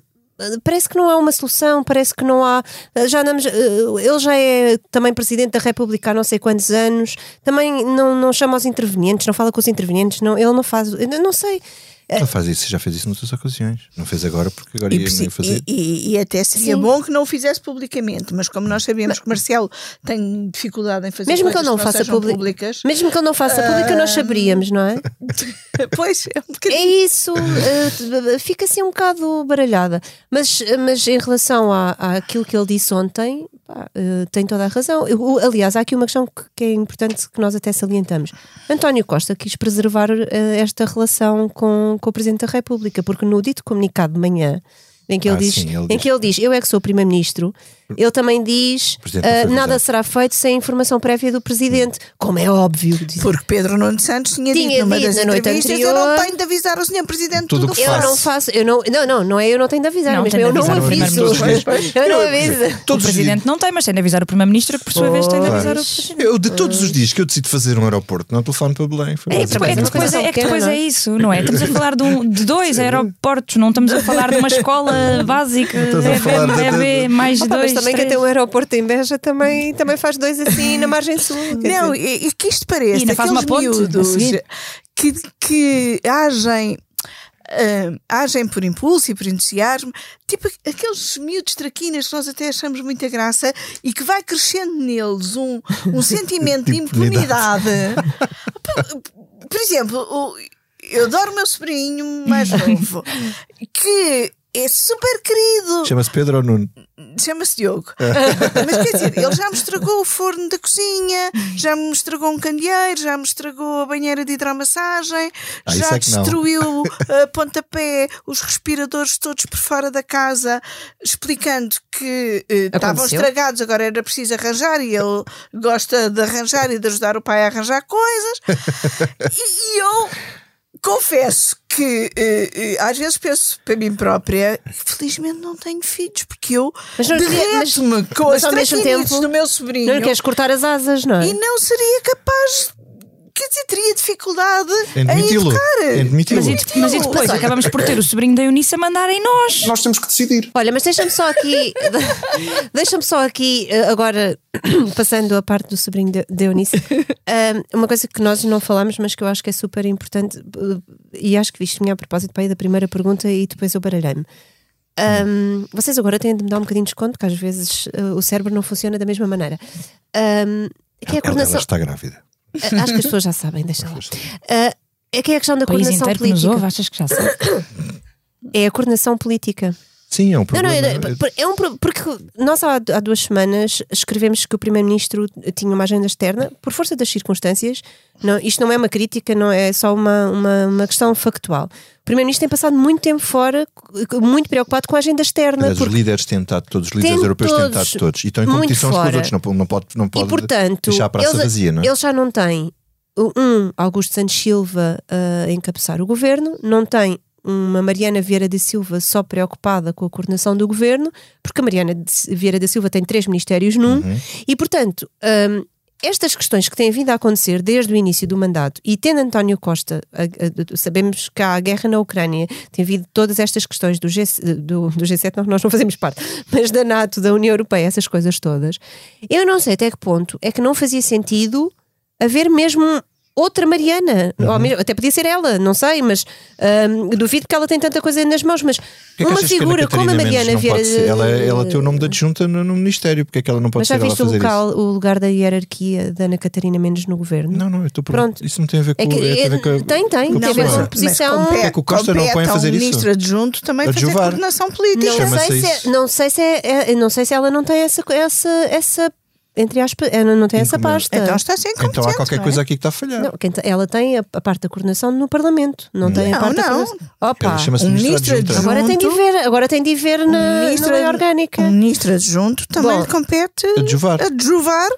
[SPEAKER 9] parece que não há uma solução, parece que não há. Já andamos, eh, ele já é também presidente da República há não sei quantos anos, também não, não chama os intervenientes, não fala com os intervenientes, não, ele não faz. Não sei.
[SPEAKER 2] Não faz isso, já fez isso noutras ocasiões. Não fez agora porque agora
[SPEAKER 7] E,
[SPEAKER 2] ia
[SPEAKER 7] preci-
[SPEAKER 2] fazer.
[SPEAKER 7] e- e- e até seria
[SPEAKER 9] Sim.
[SPEAKER 7] bom que não o fizesse publicamente, mas como nós sabemos que Marcelo tem dificuldade em fazer
[SPEAKER 9] Mesmo que ele não faça
[SPEAKER 7] sejam
[SPEAKER 9] publi-
[SPEAKER 7] públicas,
[SPEAKER 9] Mesmo que ele não faça pública, nós saberíamos, não é?
[SPEAKER 7] pois é um
[SPEAKER 9] É
[SPEAKER 7] bocadinho.
[SPEAKER 9] isso, eh, fica assim um bocado baralhada. Mas, mas em relação à, àquilo que ele disse ontem, pá, eh, tem toda a razão. Eu- aliás, há aqui uma questão que, que é importante que nós até salientamos. António Costa quis preservar eh, esta relação com, com o Presidente da República, porque no dito comunicado de manhã. Em que, ele
[SPEAKER 2] Ah,
[SPEAKER 9] diz,
[SPEAKER 2] sim, ele
[SPEAKER 9] em
[SPEAKER 2] diz.
[SPEAKER 9] que ele diz, eu é que sou Primeiro-Ministro, ele também diz,
[SPEAKER 2] foi
[SPEAKER 9] nada será feito sem informação prévia do Presidente, como é óbvio. diz-
[SPEAKER 7] Porque Pedro Nuno Santos tinha,
[SPEAKER 9] Tinha
[SPEAKER 7] dito numa
[SPEAKER 9] dito
[SPEAKER 7] das
[SPEAKER 9] na noite
[SPEAKER 7] entrevistas eu
[SPEAKER 9] anterior-
[SPEAKER 7] não tenho de avisar o senhor Presidente
[SPEAKER 2] Tudo
[SPEAKER 7] tudo
[SPEAKER 2] que
[SPEAKER 9] Eu
[SPEAKER 2] faço.
[SPEAKER 9] não faço, eu não, não, não, não é eu não tenho de avisar,
[SPEAKER 10] Não,
[SPEAKER 9] eu não aviso. Eu não aviso.
[SPEAKER 10] O Presidente não tem, mas tem de avisar o Primeiro-Ministro, que por sua vez tem de avisar o Presidente.
[SPEAKER 2] Eu, de todos os dias que eu decido fazer um aeroporto, não telefone para Belém. Foi
[SPEAKER 9] É,
[SPEAKER 2] basicamente
[SPEAKER 9] porque
[SPEAKER 10] É que depois, é, é que depois
[SPEAKER 9] pequena,
[SPEAKER 10] é isso, não é? Estamos a falar de, um- de dois aeroportos, não estamos a falar de uma escola básica.
[SPEAKER 2] Estás a
[SPEAKER 10] É bebê, mais
[SPEAKER 9] Opa,
[SPEAKER 10] dois.
[SPEAKER 9] mas também
[SPEAKER 10] três.
[SPEAKER 9] tem um aeroporto em Beja também, também faz dois assim na margem sul.
[SPEAKER 7] Não, e, e que isto parece
[SPEAKER 10] E faz
[SPEAKER 7] aqueles
[SPEAKER 10] uma ponte
[SPEAKER 7] miúdos que, que agem, ah, agem por impulso e por entusiasmo, tipo aqueles miúdos traquinas que nós até achamos muita graça e que vai crescendo neles um, um sentimento de impunidade. por exemplo, o- eu adoro o meu sobrinho mais novo, que é super querido,
[SPEAKER 2] Chama-se Pedro ou Nuno?
[SPEAKER 7] chama-se Diogo. Mas quer dizer, ele já me estragou o forno da cozinha, já me estragou um candeeiro, já me estragou a banheira de hidromassagem,
[SPEAKER 2] Ah,
[SPEAKER 7] já
[SPEAKER 2] é
[SPEAKER 7] destruiu a pontapé os respiradores todos por fora da casa, explicando que eh, estavam estragados, agora era preciso arranjar e ele gosta de arranjar e de ajudar o pai a arranjar coisas. e, e eu confesso que eh, eh, às vezes penso para mim própria, felizmente não tenho filhos, porque eu
[SPEAKER 9] Mas não
[SPEAKER 7] derreto-me com
[SPEAKER 9] mas
[SPEAKER 7] as
[SPEAKER 9] ao mesmo
[SPEAKER 7] do meu sobrinho
[SPEAKER 9] Não queres cortar as asas, não é?
[SPEAKER 7] e não seria capaz, quer dizer, teria dificuldade
[SPEAKER 2] Em
[SPEAKER 7] educar.
[SPEAKER 10] Mas e, mas e depois acabamos por ter o sobrinho da Eunice a mandar em nós.
[SPEAKER 1] Nós temos que decidir.
[SPEAKER 9] Olha, mas deixa-me só aqui, deixa-me só aqui eh, agora, passando a parte do sobrinho de Eunice, uma coisa que nós não falamos, mas que eu acho que é super importante, eh, e acho que vinha a propósito para aí da primeira pergunta e depois eu baralhei-me. Um, vocês agora têm de me dar um bocadinho de desconto, porque às vezes eh, o cérebro não funciona da mesma maneira. Um, que é a
[SPEAKER 2] Ela
[SPEAKER 9] coordenação.
[SPEAKER 2] está grávida.
[SPEAKER 9] Acho que as pessoas já sabem, deixa lá. Ah, é que é a questão da
[SPEAKER 10] país
[SPEAKER 9] coordenação
[SPEAKER 10] inteiro que
[SPEAKER 9] política.
[SPEAKER 10] ouve, achas que já sabe?
[SPEAKER 9] É a coordenação política.
[SPEAKER 2] Sim, é um
[SPEAKER 9] Não,
[SPEAKER 2] problema.
[SPEAKER 9] não, é, é um porque nós há, há duas semanas escrevemos que o Primeiro-Ministro tinha uma agenda externa, por força das circunstâncias. Não, isto não é uma crítica, não é só uma, uma, uma questão factual. O Primeiro-Ministro tem passado muito tempo fora, muito preocupado com a agenda externa.
[SPEAKER 2] Aliás, os líderes têm estado, todos os líderes europeus têm
[SPEAKER 9] todos
[SPEAKER 2] estado todos. E estão em competição uns com os outros. Não, não pode, não pode
[SPEAKER 9] e portanto,
[SPEAKER 2] deixar a praça
[SPEAKER 9] eles,
[SPEAKER 2] vazia, não é?
[SPEAKER 9] eles já não têm um Augusto Santos Silva a encabeçar o governo, não tem uma Mariana Vieira da Silva só preocupada com a coordenação do governo, porque a Mariana Vieira da Silva tem três ministérios num,
[SPEAKER 2] Uhum.
[SPEAKER 9] e portanto. hum, estas questões que têm vindo a acontecer desde o início do mandato e tendo António Costa, a- a- sabemos que há a guerra na Ucrânia, tem havido todas estas questões do, G, do, do G7, não, nós não fazemos parte, mas da NATO, da União Europeia, essas coisas todas. Eu não sei até que ponto é que não fazia sentido haver mesmo outra Mariana,
[SPEAKER 2] Uhum.
[SPEAKER 9] Mesmo- até podia ser ela, não sei, mas hum, duvido que ela tem tanta coisa nas mãos, mas
[SPEAKER 2] Porquê é que
[SPEAKER 9] uma
[SPEAKER 2] que
[SPEAKER 9] figura como a Mariana Vieira.
[SPEAKER 2] pode ser? Ela, ela tem o nome da adjunta no, no Ministério, porque é que ela não pode
[SPEAKER 9] Mas já
[SPEAKER 2] ser ela a
[SPEAKER 9] viste o,
[SPEAKER 2] fazer
[SPEAKER 9] local,
[SPEAKER 2] isso?
[SPEAKER 9] o lugar da hierarquia da Ana Catarina Mendes no governo?
[SPEAKER 2] Não, não, eu estou
[SPEAKER 9] Pronto.
[SPEAKER 2] Isso não tem a ver com,
[SPEAKER 9] É que-
[SPEAKER 2] é, tem com
[SPEAKER 9] tem, tem,
[SPEAKER 2] com
[SPEAKER 9] tem a ver com a posição.
[SPEAKER 2] Porquê é que o Costa não põe a fazer
[SPEAKER 7] ao
[SPEAKER 2] isso?
[SPEAKER 7] ministro adjunto também fazer
[SPEAKER 2] Adjuvar.
[SPEAKER 7] coordenação política.
[SPEAKER 9] Não sei, se é, não sei se é, é- não sei se ela não tem essa, essa, essa entre aspas, ela não tem essa
[SPEAKER 2] Encomenda.
[SPEAKER 9] pasta.
[SPEAKER 7] Então está sem
[SPEAKER 2] Então há qualquer coisa aqui que está a falhar.
[SPEAKER 9] Não, ela tem a, a parte da coordenação no Parlamento, não, tem a
[SPEAKER 7] Não,
[SPEAKER 9] parte da
[SPEAKER 7] não.
[SPEAKER 9] coordenação. Opa,
[SPEAKER 7] um
[SPEAKER 2] ministro
[SPEAKER 7] adjunto.
[SPEAKER 9] agora tem de ver, agora tem de ver na,
[SPEAKER 7] ministro
[SPEAKER 9] na lei orgânica.
[SPEAKER 7] O ministro adjunto também
[SPEAKER 9] Bom,
[SPEAKER 7] lhe compete
[SPEAKER 2] adjuvar.
[SPEAKER 7] adjuvar.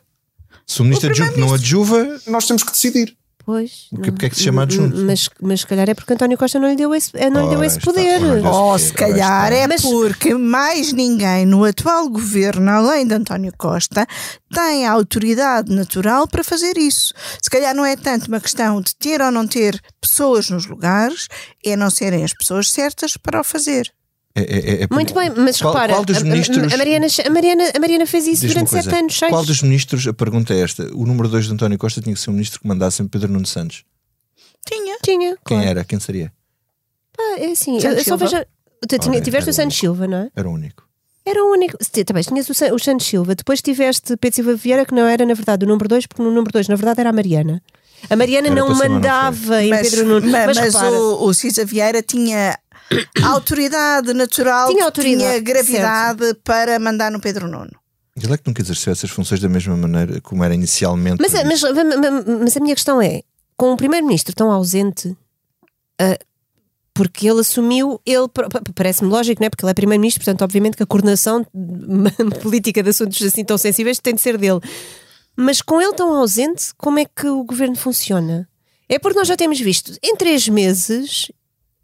[SPEAKER 2] Se o ministro
[SPEAKER 7] O
[SPEAKER 2] adjunto não adjuva,
[SPEAKER 1] Nós temos que decidir.
[SPEAKER 9] Pois.
[SPEAKER 2] Porque- porque é que se chama adjunto?
[SPEAKER 9] Mas, mas se calhar é porque António Costa não lhe deu esse, não lhe deu esse poder.
[SPEAKER 7] Ou
[SPEAKER 2] Ora
[SPEAKER 7] se calhar é
[SPEAKER 9] Mas-
[SPEAKER 7] porque mais ninguém no atual governo, além de António Costa, tem a autoridade natural para fazer isso. Se calhar não é tanto uma questão de ter ou não ter pessoas nos lugares, é não serem as pessoas certas para o fazer.
[SPEAKER 2] É, é- é-
[SPEAKER 9] Muito bem, mas
[SPEAKER 2] qual,
[SPEAKER 9] repara,
[SPEAKER 2] qual dos ministros.
[SPEAKER 9] a, Mariana, a, Mariana, a Mariana fez isso durante
[SPEAKER 2] uma
[SPEAKER 9] sete
[SPEAKER 2] coisa,
[SPEAKER 9] anos, seis.
[SPEAKER 2] Qual dos ministros, a pergunta é esta: o número 2 de António Costa tinha que ser um ministro que mandasse em Pedro Nuno Santos.
[SPEAKER 7] Tinha.
[SPEAKER 9] Tinha.
[SPEAKER 2] Quem
[SPEAKER 9] claro.
[SPEAKER 2] era? Quem seria?
[SPEAKER 9] Ah, é assim,
[SPEAKER 7] Santos
[SPEAKER 9] eu só vejo. Tu tinha, tiveste o Santos Silva, não é?
[SPEAKER 2] Era o único.
[SPEAKER 9] Era o único. Também tinhas o, San- o Santos Silva, depois tiveste Pedro Silva Vieira, que não era, na verdade, o número 2, porque no número 2, na verdade, era a Mariana. A Mariana
[SPEAKER 2] Era
[SPEAKER 9] não
[SPEAKER 2] mas
[SPEAKER 9] mandava em
[SPEAKER 7] Mas,
[SPEAKER 9] Pedro Nuno.
[SPEAKER 7] ma-
[SPEAKER 9] Mas,
[SPEAKER 7] mas
[SPEAKER 9] repara,
[SPEAKER 7] o, o Cisa Vieira tinha autoridade natural,
[SPEAKER 9] Tinha autoridade,
[SPEAKER 7] tinha gravidade para mandar no Pedro Nuno.
[SPEAKER 2] Ele é que nunca exerceu essas funções da mesma maneira como era inicialmente.
[SPEAKER 9] Mas, mas, mas- mas a minha questão é: com o primeiro-ministro tão ausente, ah, porque ele assumiu, ele pa- pa- parece-me lógico, não é? Porque ele é primeiro-ministro, portanto, obviamente que a coordenação política de assuntos assim tão sensíveis tem de ser dele. Mas com ele tão ausente, como é que o governo funciona? É porque nós já temos visto em três meses.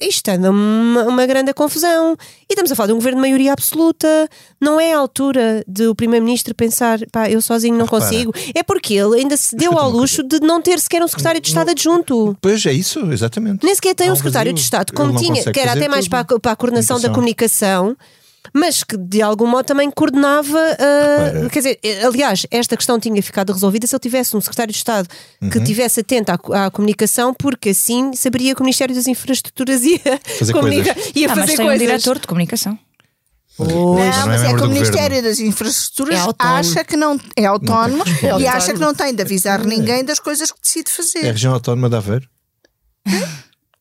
[SPEAKER 9] Isto anda uma, uma grande confusão. E estamos a falar de um governo de maioria absoluta. Não é a altura de o Primeiro-Ministro pensar, pá, eu sozinho não
[SPEAKER 2] Repara.
[SPEAKER 9] consigo. É porque ele ainda se deu ao luxo de não ter sequer um secretário de Estado adjunto.
[SPEAKER 2] Pois é isso, exatamente.
[SPEAKER 9] Nem sequer tem um secretário de Estado, como tinha, que era até mais para a, para a coordenação da comunicação. Mas que de algum modo também coordenava,
[SPEAKER 2] Repara.
[SPEAKER 9] quer dizer, eh, aliás, esta questão tinha ficado resolvida se ele tivesse um secretário de Estado que
[SPEAKER 2] Uhum.
[SPEAKER 9] tivesse atento à, à comunicação, porque assim saberia que o Ministério das Infraestruturas ia
[SPEAKER 2] Fazer
[SPEAKER 9] comunica-
[SPEAKER 2] coisas.
[SPEAKER 9] ia
[SPEAKER 10] Ah, mas
[SPEAKER 9] fazer
[SPEAKER 10] tem um
[SPEAKER 9] coisas.
[SPEAKER 10] diretor de comunicação.
[SPEAKER 2] Mas
[SPEAKER 7] Não,
[SPEAKER 2] não é
[SPEAKER 7] mas é
[SPEAKER 2] membro
[SPEAKER 7] que o Ministério
[SPEAKER 2] governo.
[SPEAKER 7] das Infraestruturas
[SPEAKER 9] É autónomo.
[SPEAKER 7] acha que não é autónomo
[SPEAKER 2] responde.
[SPEAKER 7] e
[SPEAKER 9] É
[SPEAKER 7] acha que não tem de avisar ninguém das coisas que decide
[SPEAKER 2] É a
[SPEAKER 7] fazer.
[SPEAKER 2] região autónoma de Aveiro.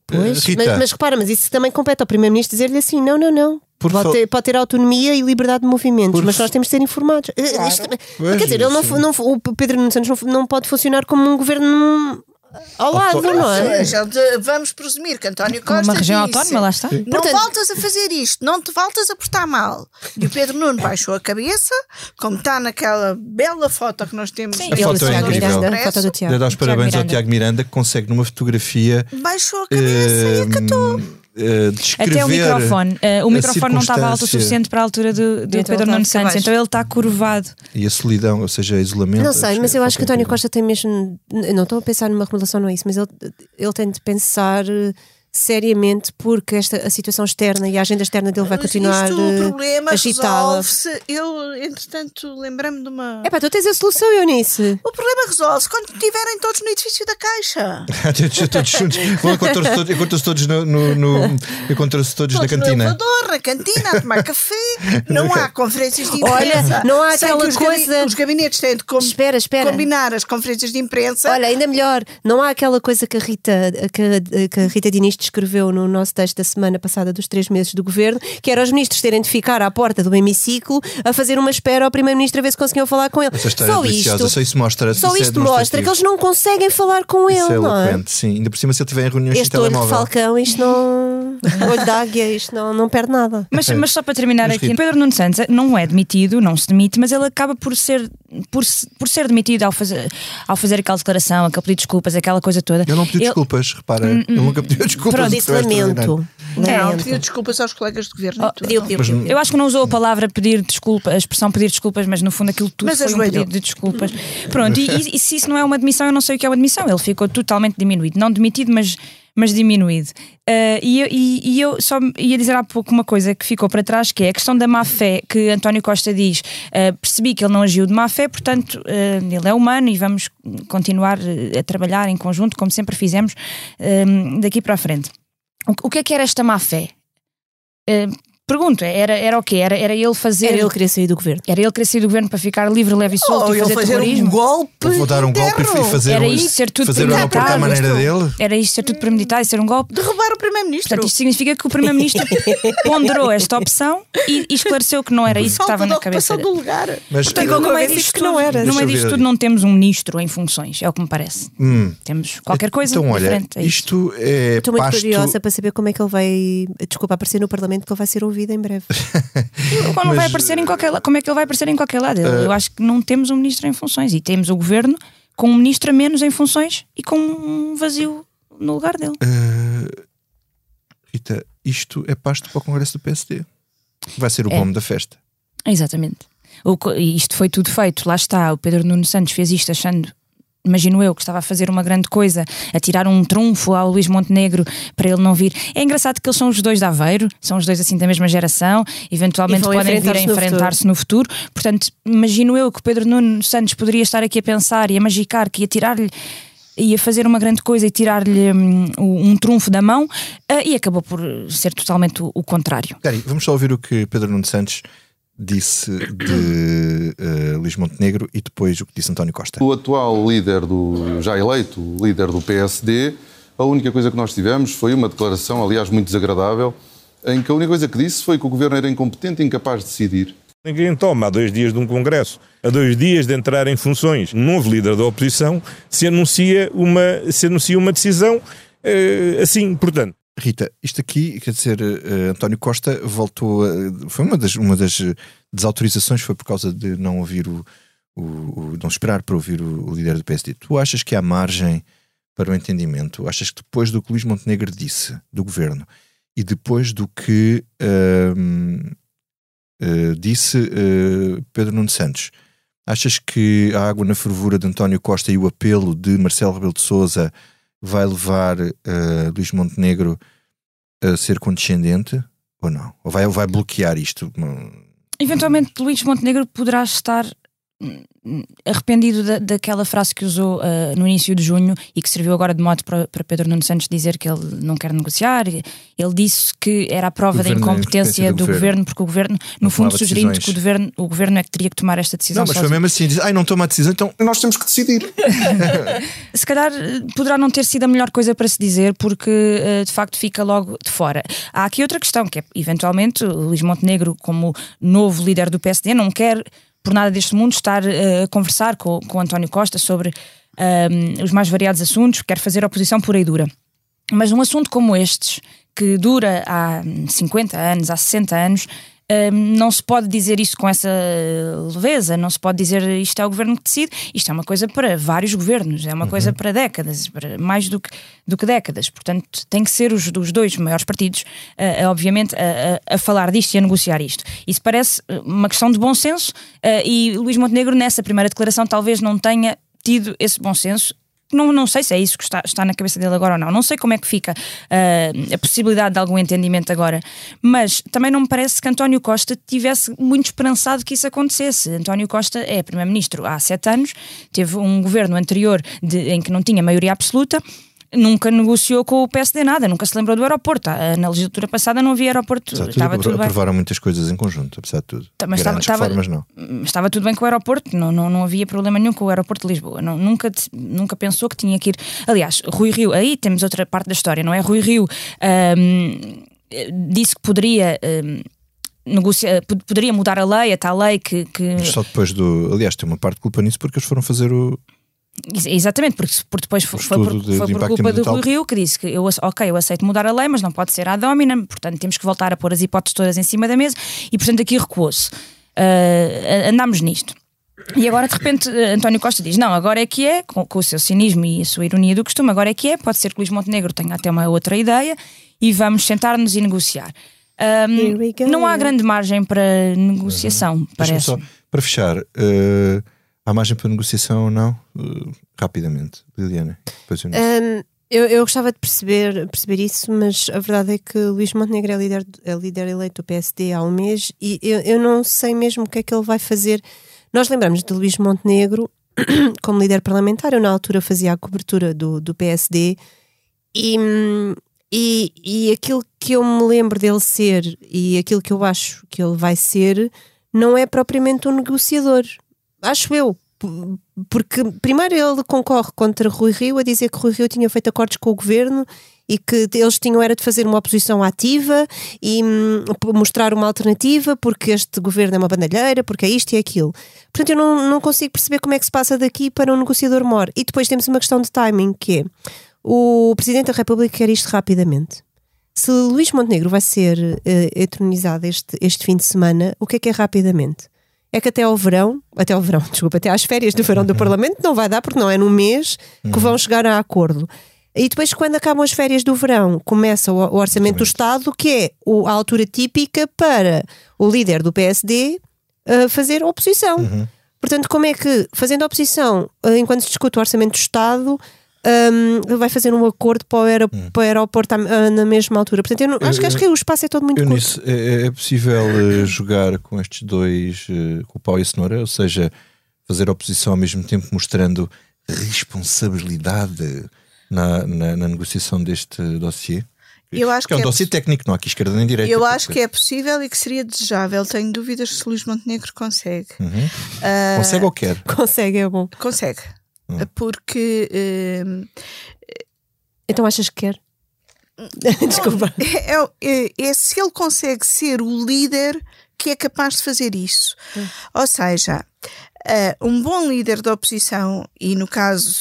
[SPEAKER 9] Pois,
[SPEAKER 2] Rita,
[SPEAKER 9] mas, mas repara, mas isso também compete ao Primeiro-Ministro dizer-lhe assim: não, não, não.
[SPEAKER 2] Por
[SPEAKER 9] Pode ter, pode ter autonomia e liberdade de movimentos,
[SPEAKER 2] Por
[SPEAKER 9] mas nós temos de ser informados. Eh, isto-
[SPEAKER 2] Pois,
[SPEAKER 9] quer dizer, ele não, não, o Pedro Nuno Santos não, não pode funcionar como um governo ao lado, não
[SPEAKER 7] Ou
[SPEAKER 9] é?
[SPEAKER 7] seja, de- vamos presumir que António Costa
[SPEAKER 10] uma região
[SPEAKER 7] disse,
[SPEAKER 10] autónoma, lá está.
[SPEAKER 7] Não
[SPEAKER 9] Portanto-
[SPEAKER 7] voltas a fazer isto, não te voltas a portar mal. E o Pedro Nuno baixou a cabeça, como está naquela bela foto que nós temos.
[SPEAKER 10] Sim,
[SPEAKER 2] A
[SPEAKER 9] Ele,
[SPEAKER 2] foto é
[SPEAKER 9] Tiago
[SPEAKER 2] incrível.
[SPEAKER 9] Miranda, foto do
[SPEAKER 2] De
[SPEAKER 9] Tiago.
[SPEAKER 2] dar os parabéns ao
[SPEAKER 10] Miranda.
[SPEAKER 2] Tiago Miranda que consegue numa fotografia
[SPEAKER 7] Baixou a cabeça e acatou.
[SPEAKER 2] Eh, descrever
[SPEAKER 10] Até o microfone. Eh, o microfone não estava alto o suficiente para a altura do, do
[SPEAKER 9] Então
[SPEAKER 10] Pedro Nuno Santos, então ele está curvado.
[SPEAKER 2] E a solidão, ou seja, isolamento.
[SPEAKER 9] Não sei, mas eu acho que António. Costa tem mesmo. Não estou a pensar numa remodelação, não é isso, mas ele, ele tem de pensar eh, seriamente porque esta, a situação externa e a agenda externa dele vai continuar
[SPEAKER 7] isto, o
[SPEAKER 9] eh,
[SPEAKER 7] problema resolve-se. Eu, entretanto, lembrei-me de uma.
[SPEAKER 9] É pá, tu tens a solução, Eunice.
[SPEAKER 7] O problema resolve-se quando estiverem todos no edifício da Caixa.
[SPEAKER 2] todos, todos juntos. Encontram-se todos, todos no, no, no- encontram-se todos na
[SPEAKER 7] Todos no
[SPEAKER 2] cantina.
[SPEAKER 7] elevador, na cantina, a tomar café. Não há conferências de imprensa.
[SPEAKER 9] Olha, não há aquela
[SPEAKER 7] que os gabi-
[SPEAKER 9] coisa-
[SPEAKER 7] Os gabinetes têm de com-
[SPEAKER 9] Espera, espera.
[SPEAKER 7] combinar as conferências de imprensa.
[SPEAKER 9] Olha, ainda melhor, não há aquela coisa que a Rita, que a, que a Rita Diniz descreveu no nosso texto da semana passada dos três meses do governo, que era os ministros terem de ficar à porta do hemiciclo a fazer uma espera ao primeiro-ministro a ver se conseguiam falar com ele. Só
[SPEAKER 2] é
[SPEAKER 9] isto,
[SPEAKER 2] só isso mostra.
[SPEAKER 9] só
[SPEAKER 2] isso é
[SPEAKER 9] isto mostra que eles não conseguem falar com
[SPEAKER 2] Isso
[SPEAKER 9] ele,
[SPEAKER 2] é
[SPEAKER 9] não é?
[SPEAKER 2] sim. Ainda por cima, se ele tiver em reuniões
[SPEAKER 9] Este olho de
[SPEAKER 2] telemóvel.
[SPEAKER 9] falcão, isto não. olho de águia, isto não, não perde nada.
[SPEAKER 10] Mas, mas só para terminar
[SPEAKER 2] Mas,
[SPEAKER 10] aqui,
[SPEAKER 2] Rita-
[SPEAKER 10] Pedro Nuno Santos não é demitido, não se demite, mas ele acaba por ser, por, por ser demitido ao fazer, ao fazer aquela declaração, aquele pedido de desculpas, aquela coisa toda.
[SPEAKER 2] Ele não pediu
[SPEAKER 10] Ele-
[SPEAKER 2] desculpas, repara. Ele nunca pediu desculpas.
[SPEAKER 9] Pronto,
[SPEAKER 2] isso
[SPEAKER 9] disse
[SPEAKER 2] é extraordinário.
[SPEAKER 9] lamento.
[SPEAKER 7] Não,
[SPEAKER 9] Lamento.
[SPEAKER 7] pediu desculpas aos colegas de governo.
[SPEAKER 10] Oh.
[SPEAKER 9] Pediu, pediu, pediu.
[SPEAKER 10] Eu acho que não usou a palavra pedir desculpa, a expressão pedir desculpas, mas no fundo aquilo tudo
[SPEAKER 7] Mas
[SPEAKER 10] foi um pedido de desculpas. Pronto, e, e- e se isso não é uma demissão, eu não sei o que é uma demissão. Ele ficou totalmente diminuído. Não demitido, mas, mas diminuído. Ah, e, eu- e- e eu só ia dizer há pouco uma coisa que ficou para trás, que é a questão da má fé, que António Costa diz. ah, percebi que ele não agiu de má fé, portanto, ah, ele é humano e vamos continuar a trabalhar em conjunto, como sempre fizemos, daqui para a frente. O, o que é que era esta má fé? Pergunto, era, era o quê? Era, era ele fazer.
[SPEAKER 9] Era ele querer sair do governo.
[SPEAKER 10] Era ele querer sair do governo para ficar livre, leve e solto
[SPEAKER 7] Ou
[SPEAKER 10] e
[SPEAKER 7] ele
[SPEAKER 10] fazer, terrorismo?
[SPEAKER 7] um golpe.
[SPEAKER 2] Eu Vou dar um golpe e fazer,
[SPEAKER 10] Era
[SPEAKER 2] um,
[SPEAKER 10] isto ser tudo
[SPEAKER 2] fazer
[SPEAKER 10] premeditado.
[SPEAKER 2] maneira dele.
[SPEAKER 10] Era isto ser tudo premeditado e ser um golpe?
[SPEAKER 7] Derrubar o primeiro-ministro.
[SPEAKER 10] Portanto, isto significa que o Primeiro-Ministro ponderou esta opção e, e esclareceu que não era isso que estava na cabeça dele.
[SPEAKER 7] do lugar.
[SPEAKER 2] Mas
[SPEAKER 10] Portanto,
[SPEAKER 9] Ficou
[SPEAKER 10] no meio disto
[SPEAKER 9] que não era.
[SPEAKER 10] No meio
[SPEAKER 2] eu
[SPEAKER 10] disto tudo não temos um ministro em funções, é o que me parece.
[SPEAKER 2] Hum.
[SPEAKER 10] Temos qualquer coisa
[SPEAKER 2] Então, olha,
[SPEAKER 10] diferente. isso.
[SPEAKER 2] isto é
[SPEAKER 9] Estou muito
[SPEAKER 2] pasto...
[SPEAKER 9] curiosa para saber como é que ele vai. Desculpa, aparecer no Parlamento, que ele vai ser ouvido em breve.
[SPEAKER 10] Como não vai
[SPEAKER 2] Mas,
[SPEAKER 10] aparecer em qualquer, la- como é que ele vai aparecer em qualquer lado? Eu- Eu acho que não temos um ministro em funções e temos o governo com um ministro a menos em funções e com um vazio no lugar dele.
[SPEAKER 2] Uh, Rita, isto é pasto para o Congresso do PSD. Vai ser o
[SPEAKER 10] É.
[SPEAKER 2] da festa.
[SPEAKER 10] Exatamente. O e isto foi tudo feito, lá está. O Pedro Nuno Santos fez isto achando, imagino eu, que estava a fazer uma grande coisa, a tirar um trunfo ao Luís Montenegro para ele não vir. É engraçado que eles são os dois de Aveiro, são os dois assim da mesma geração, eventualmente podem vir a
[SPEAKER 9] enfrentar-se no
[SPEAKER 10] futuro. Portanto, imagino eu que Pedro Nuno Santos poderia estar aqui a pensar e a magicar que ia tirar-lhe. Ia fazer uma grande coisa e tirar-lhe hum, um, trunfo da mão ah, e acabou por ser totalmente o, o contrário.
[SPEAKER 2] Gary, vamos só ouvir o que Pedro Nuno Santos disse de uh, Luís Montenegro e depois o que disse António Costa.
[SPEAKER 11] O atual líder do, já eleito, líder do PSD, a única coisa que nós tivemos foi uma declaração, aliás, muito desagradável, em que a única coisa que disse foi que o governo era incompetente e incapaz de decidir.
[SPEAKER 3] Ninguém toma, há dois dias de um congresso, a dois dias de entrar em funções, um novo líder da oposição, se anuncia uma, se anuncia uma decisão eh, assim, portanto.
[SPEAKER 2] Rita, isto aqui, quer dizer, uh, António Costa voltou a, Foi uma das, uma das desautorizações, foi por causa de não ouvir o. o, o- não esperar para ouvir o, o líder do PSD. Tu achas que há margem para o entendimento? Achas que depois do que Luís Montenegro disse do governo e depois do que ahm, eh, disse eh, Pedro Nuno Santos, achas que a água na fervura de António Costa e o apelo de Marcelo Rebelo de Souza vai levar eh, Luís Montenegro a ser condescendente ou não? Ou vai, ou vai bloquear isto?
[SPEAKER 10] Eventualmente Luís Montenegro poderá estar arrependido da, daquela frase que usou ah, no início de junho e que serviu agora de mote para, para Pedro Nuno Santos dizer que ele não quer negociar. Ele disse que era a prova da
[SPEAKER 2] a
[SPEAKER 10] incompetência
[SPEAKER 2] do
[SPEAKER 10] do,
[SPEAKER 2] governo.
[SPEAKER 10] governo. porque o governo,
[SPEAKER 2] Não
[SPEAKER 10] no fundo,
[SPEAKER 2] tomava
[SPEAKER 10] sugerindo
[SPEAKER 2] decisões.
[SPEAKER 10] que o governo, o governo é que teria que tomar esta decisão.
[SPEAKER 2] Não, mas foi mesmo assim: diz, ai, não toma a decisão, então
[SPEAKER 1] Nós temos que decidir.
[SPEAKER 10] Se calhar poderá não ter sido a melhor coisa para se dizer, porque eh, de facto fica logo de fora. Há aqui outra questão, que é eventualmente o Luís Montenegro, como novo líder do PSD, não quer por nada deste mundo estar eh, a conversar com, com António Costa sobre ahm, os mais variados assuntos, quer fazer oposição pura e dura. Mas um assunto como estes, que dura há 50 anos, há 60 anos, não se pode dizer isso com essa leveza, não se pode dizer isto é o governo que decide, isto é uma coisa para vários governos, é uma coisa para décadas, para mais do que, do que décadas. Portanto, tem que ser os, os dois maiores partidos, ah, obviamente, a, a- a falar disto e a negociar isto. Isso parece ah, uma questão de bom senso ah, e Luís Montenegro, nessa primeira declaração, talvez não tenha tido esse bom senso não, não sei se é isso que está, está na cabeça dele agora ou não. Não sei como é que fica ah, a possibilidade de algum entendimento agora. Mas também não me parece que António Costa tivesse muito esperançado que isso acontecesse. António Costa é Primeiro-Ministro há sete anos, teve um governo anterior de- em que não tinha maioria absoluta. Nunca negociou com o PSD nada, nunca se lembrou do aeroporto. Na legislatura passada não havia aeroporto,
[SPEAKER 2] apesar
[SPEAKER 10] estava
[SPEAKER 2] tudo,
[SPEAKER 10] tudo bem.
[SPEAKER 2] aprovaram muitas coisas em conjunto, apesar de tudo.
[SPEAKER 10] Tá, mas estava- estava-
[SPEAKER 2] reformas, não.
[SPEAKER 10] estava tudo bem com o aeroporto, não, não, não havia problema nenhum com o aeroporto de Lisboa. Não, nunca, nunca pensou que tinha que ir. Aliás, Rui Rio, aí temos outra parte da história, não é? Rui Rio ahm, disse que poderia. ahm, negociar, pod- poderia mudar a lei, a tal lei que, que
[SPEAKER 2] Mas só depois do. Aliás, tem uma parte de culpa nisso porque eles foram fazer o.
[SPEAKER 10] Ex- Exatamente, porque, porque depois foi, foi por,
[SPEAKER 2] de-
[SPEAKER 10] foi
[SPEAKER 2] de
[SPEAKER 10] por culpa do. Rui Rio que disse que eu, ok, eu aceito mudar a lei, mas não pode ser à domina, portanto temos que voltar a pôr as hipóteses todas em cima da mesa e portanto aqui recuou-se. Ah, andámos nisto. E agora de repente eh, António Costa diz: Não, agora é que é, com, com o seu cinismo e a sua ironia do costume, agora é que é. Pode ser que Luís Montenegro tenha até uma outra ideia e vamos sentar-nos e negociar.
[SPEAKER 9] Go.
[SPEAKER 10] não há grande margem para negociação,
[SPEAKER 2] Deixa-me
[SPEAKER 10] parece.
[SPEAKER 2] só, para fechar, eh, há margem para negociação ou não? Eh, rapidamente, Liliana. Eu.
[SPEAKER 9] Hum, eu, eu gostava de perceber, perceber isso, mas a verdade é que Luís Montenegro é líder, é líder eleito do PSD há um mês e eu, eu não sei mesmo o que é que ele vai fazer. Nós lembramos de Luís Montenegro como líder parlamentar, eu na altura fazia a cobertura do, do PSD e, e, e aquilo que eu me lembro dele ser e aquilo que eu acho que ele vai ser não é propriamente um negociador. Acho eu. Porque primeiro ele concorre contra Rui Rio a dizer que Rui Rio tinha feito acordos com o governo e que eles tinham era de fazer uma oposição ativa e hum, mostrar uma alternativa porque este governo é uma bandalheira, porque é isto e aquilo. Portanto, eu não, não consigo perceber como é que se passa daqui para um negociador mor. E depois temos uma questão de timing, que é o Presidente da República quer isto rapidamente. Se Luís Montenegro vai ser eh, eternizado este, este fim de semana, o que é que é rapidamente? É que até ao verão, até ao verão, desculpa, até às férias do verão do Parlamento não vai dar, porque não é no mês que vão chegar a acordo. E depois, quando acabam as férias do verão, começa o, Orçamento do Estado, que é a altura típica para o líder do PSD eh, fazer oposição. Portanto, como é que, fazendo oposição, eh, enquanto se discute o Orçamento do Estado, hum, ele vai fazer um acordo para o, aero, para o aeroporto ah, na mesma altura. Portanto, eu não- acho, que, acho que o espaço é todo muito
[SPEAKER 2] Eu
[SPEAKER 9] curto.
[SPEAKER 2] nisso, é, é possível eh, jogar com estes dois, eh, com o pau e a cenoura, ou seja, fazer oposição ao mesmo tempo mostrando responsabilidade na, na, na negociação deste dossiê?
[SPEAKER 7] Eu acho
[SPEAKER 2] que é um
[SPEAKER 7] que é
[SPEAKER 2] dossiê técnico, não há aqui esquerda nem direita.
[SPEAKER 7] Eu acho que é possível e que seria desejável. Tenho dúvidas se Luís Montenegro consegue.
[SPEAKER 2] Uhum.
[SPEAKER 7] Ah,
[SPEAKER 2] Consegue ou quer?
[SPEAKER 9] Consegue, é bom.
[SPEAKER 7] Consegue.
[SPEAKER 2] Hum.
[SPEAKER 7] Porque hum,
[SPEAKER 9] Então achas que quer? Desculpa.
[SPEAKER 7] é, é- é se ele consegue ser o líder que é capaz de fazer isso. Ou seja, eh, um bom líder da oposição, e no caso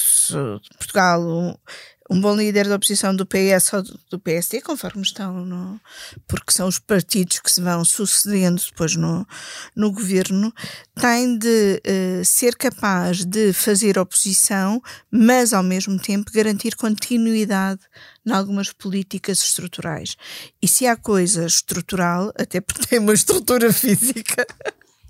[SPEAKER 7] de Portugal, um, um bom líder da oposição do PS ou do- PSD, conforme estão, no, porque são os partidos que se vão sucedendo depois no, no governo, tem de eh, ser capaz de fazer oposição, mas ao mesmo tempo garantir continuidade em algumas políticas estruturais. E se há coisa estrutural, até porque tem uma estrutura física.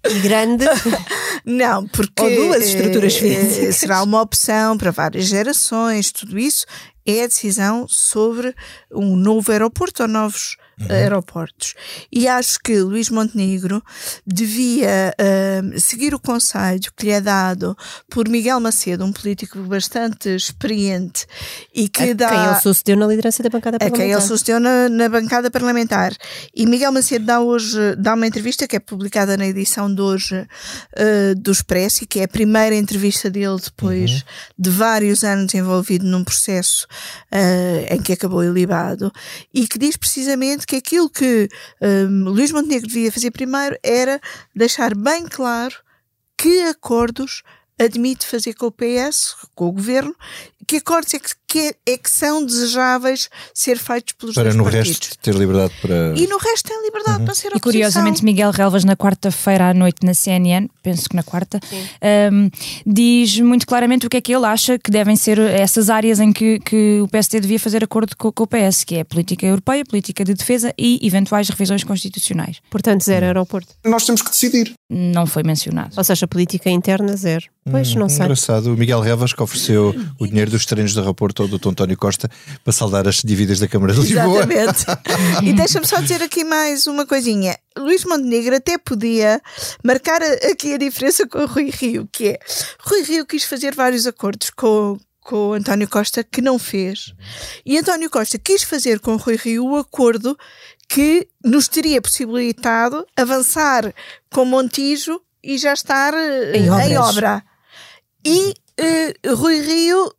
[SPEAKER 9] E grande.
[SPEAKER 7] Não, porque
[SPEAKER 9] Ou duas estruturas
[SPEAKER 7] eh,
[SPEAKER 9] físicas.
[SPEAKER 7] será uma opção para várias gerações, tudo isso é a decisão sobre um novo aeroporto ou novos. Aeroportos. E acho que Luís Montenegro devia eh, seguir o conselho que lhe é dado por Miguel Macedo, um político bastante experiente e que
[SPEAKER 9] A
[SPEAKER 7] dá
[SPEAKER 9] Quem ele sucedeu na liderança da bancada
[SPEAKER 7] a quem
[SPEAKER 9] parlamentar.
[SPEAKER 7] ele sucedeu na, na bancada parlamentar. E Miguel Macedo dá hoje dá uma entrevista que é publicada na edição de hoje eh, do Expresso e que é a primeira entrevista dele depois de vários anos envolvido num processo eh, em que acabou ilibado e que diz precisamente que aquilo que eh, Luís Montenegro devia fazer primeiro era deixar bem claro que acordos admite fazer com o PS, com o governo, que acordos é que, que, é- que são desejáveis ser feitos pelos
[SPEAKER 2] Para
[SPEAKER 7] dois
[SPEAKER 2] no
[SPEAKER 7] partidos.
[SPEAKER 2] resto ter liberdade para.
[SPEAKER 7] E no resto tem liberdade para ser
[SPEAKER 10] E
[SPEAKER 7] oposição.
[SPEAKER 10] curiosamente, Miguel Relvas, na quarta-feira à noite na CNN, penso que na quarta, um, diz muito claramente o que é que ele acha que devem ser essas áreas em que, que o PSD devia fazer acordo com, com o PS, que é a política europeia, política de defesa e eventuais revisões constitucionais.
[SPEAKER 9] Portanto, zero aeroporto.
[SPEAKER 1] Nós temos que decidir.
[SPEAKER 10] Não foi mencionado.
[SPEAKER 9] Ou seja, política interna, zero. Pois, não sei.
[SPEAKER 2] Engraçado, o Miguel Revas que ofereceu o dinheiro dos treinos do aeroporto ao Dr. António Costa para saldar as dívidas da Câmara de Lisboa.
[SPEAKER 7] Exatamente. e deixa-me só dizer aqui mais uma coisinha. Luís Montenegro até podia marcar aqui a diferença com o Rui Rio, que é Rui Rio quis fazer vários acordos com, com o António Costa que não fez. E António Costa quis fazer com o Rui Rio o acordo que nos teria possibilitado avançar com Montijo e já estar eh,
[SPEAKER 9] Em obras.
[SPEAKER 7] em obra. E eh, Rui Rio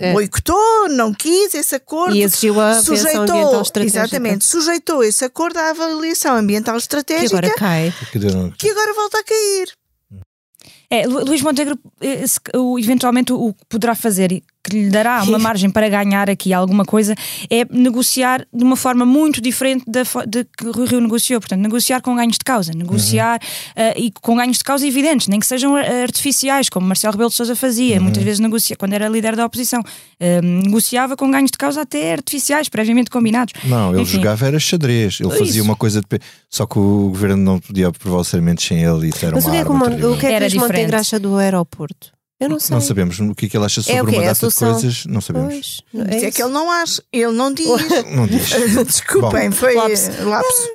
[SPEAKER 9] É.
[SPEAKER 7] boicotou, não quis esse acordo.
[SPEAKER 9] E exigiu a avaliação ambiental estratégica.
[SPEAKER 7] Exatamente, sujeitou esse acordo à avaliação ambiental
[SPEAKER 9] Que
[SPEAKER 7] estratégica
[SPEAKER 9] agora cai.
[SPEAKER 2] Que
[SPEAKER 7] que agora volta a cair.
[SPEAKER 10] É, Lu- Luís Montenegro, eh, eventualmente, o que poderá fazer que lhe dará uma margem para ganhar aqui alguma coisa é negociar de uma forma muito diferente da de que Rui Rio negociou. Portanto, negociar com ganhos de causa, negociar eh, e com ganhos de causa evidentes, nem que sejam eh, artificiais, como Marcelo Rebelo de Sousa fazia. Muitas vezes negocia, quando era líder da oposição, eh, negociava com ganhos de causa até artificiais, previamente combinados.
[SPEAKER 2] Não, ele
[SPEAKER 10] Enfim.
[SPEAKER 2] jogava era xadrez. Ele fazia
[SPEAKER 10] Isso.
[SPEAKER 2] uma coisa de. pe- Só que o governo não podia aprovar orçamentos sem ele. Isso era
[SPEAKER 9] Mas o
[SPEAKER 2] uma
[SPEAKER 9] que é que o, o que é que
[SPEAKER 10] Era
[SPEAKER 9] Luís Montenegro
[SPEAKER 10] diferente.
[SPEAKER 9] acha do aeroporto? Eu não sei.
[SPEAKER 2] Não sabemos o que é que ele acha sobre
[SPEAKER 9] É
[SPEAKER 2] uma
[SPEAKER 9] É a
[SPEAKER 2] data de coisas. Não sabemos.
[SPEAKER 9] Pois,
[SPEAKER 7] é,
[SPEAKER 9] isso.
[SPEAKER 7] que ele não acha, ele não diz.
[SPEAKER 2] Não diz.
[SPEAKER 7] Desculpem,
[SPEAKER 2] Bom.
[SPEAKER 7] foi
[SPEAKER 9] Lapso.
[SPEAKER 7] lapso.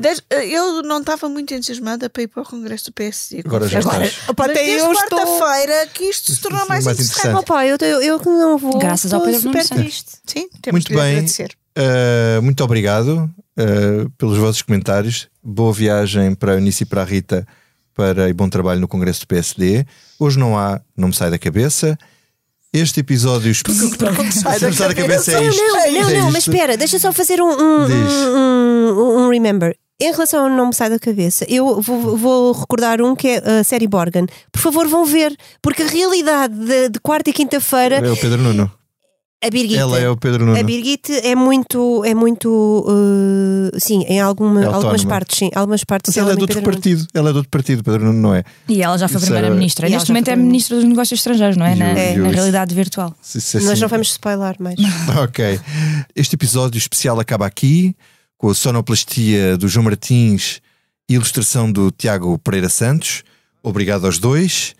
[SPEAKER 7] Des- Eu não estava muito entusiasmada para ir para o Congresso do PSD.
[SPEAKER 2] Agora já
[SPEAKER 7] confesso.
[SPEAKER 2] estás.
[SPEAKER 9] Opa,
[SPEAKER 7] Mas
[SPEAKER 9] até
[SPEAKER 7] desde
[SPEAKER 9] eu estou-
[SPEAKER 7] quarta-feira que isto se tornou mais,
[SPEAKER 2] Mais
[SPEAKER 7] interessante.
[SPEAKER 2] interessante.
[SPEAKER 9] Opa, eu, eu, eu que não vou.
[SPEAKER 10] Graças ao Pedro
[SPEAKER 9] super triste.
[SPEAKER 7] Sim, temos
[SPEAKER 2] Muito bem.
[SPEAKER 7] agradecer.
[SPEAKER 2] Uh, muito obrigado uh, pelos vossos comentários. Boa viagem para a Eunice e para a Rita para, e bom trabalho no Congresso do PSD. Hoje não há, não me sai da cabeça. Este episódio.
[SPEAKER 7] sai
[SPEAKER 2] da cabeça é
[SPEAKER 9] Não,
[SPEAKER 2] isto.
[SPEAKER 9] não, não,
[SPEAKER 2] É
[SPEAKER 9] não, mas espera, deixa só fazer um, um,
[SPEAKER 2] Diz.
[SPEAKER 9] um, um- um remember. Em relação ao Não Me Sai da Cabeça, eu vou, vou recordar um que é a série Borgen. Por favor, vão ver, porque a realidade de, de quarta e quinta-feira,
[SPEAKER 2] É o Pedro Nuno.
[SPEAKER 9] A Birgit.
[SPEAKER 2] Ela é o Pedro Nuno.
[SPEAKER 9] A Birgit é muito, é muito, uh, sim, em alguma,
[SPEAKER 2] É
[SPEAKER 9] algumas partes, sim, algumas partes.
[SPEAKER 2] Mas ela é de
[SPEAKER 9] muito
[SPEAKER 2] outro
[SPEAKER 9] Pedro Nuno.
[SPEAKER 2] partido. Ela é de outro partido, Pedro Nuno não é?
[SPEAKER 10] E ela já foi primeira-ministra.
[SPEAKER 9] Ela
[SPEAKER 10] Neste momento
[SPEAKER 9] foi
[SPEAKER 10] é ministra dos Negócios Estrangeiros, não é? Na, na realidade virtual.
[SPEAKER 2] Se isso é
[SPEAKER 9] Nós
[SPEAKER 2] assim-
[SPEAKER 9] não vamos spoiler mais.
[SPEAKER 2] Ok. Este episódio especial acaba aqui com a sonoplastia do João Martins e ilustração do Tiago Pereira Santos. Obrigado aos dois.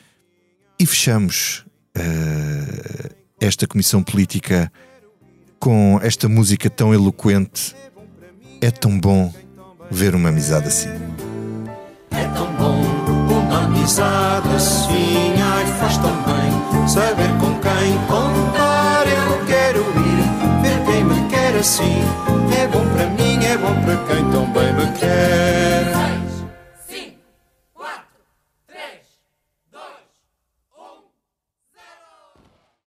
[SPEAKER 2] E fechamos eh, esta comissão política com esta música tão eloquente. É tão bom ver uma amizade assim.
[SPEAKER 12] É tão bom uma amizade assim, ai faz tão bem saber com quem contar. Eu quero ir ver quem me quer assim.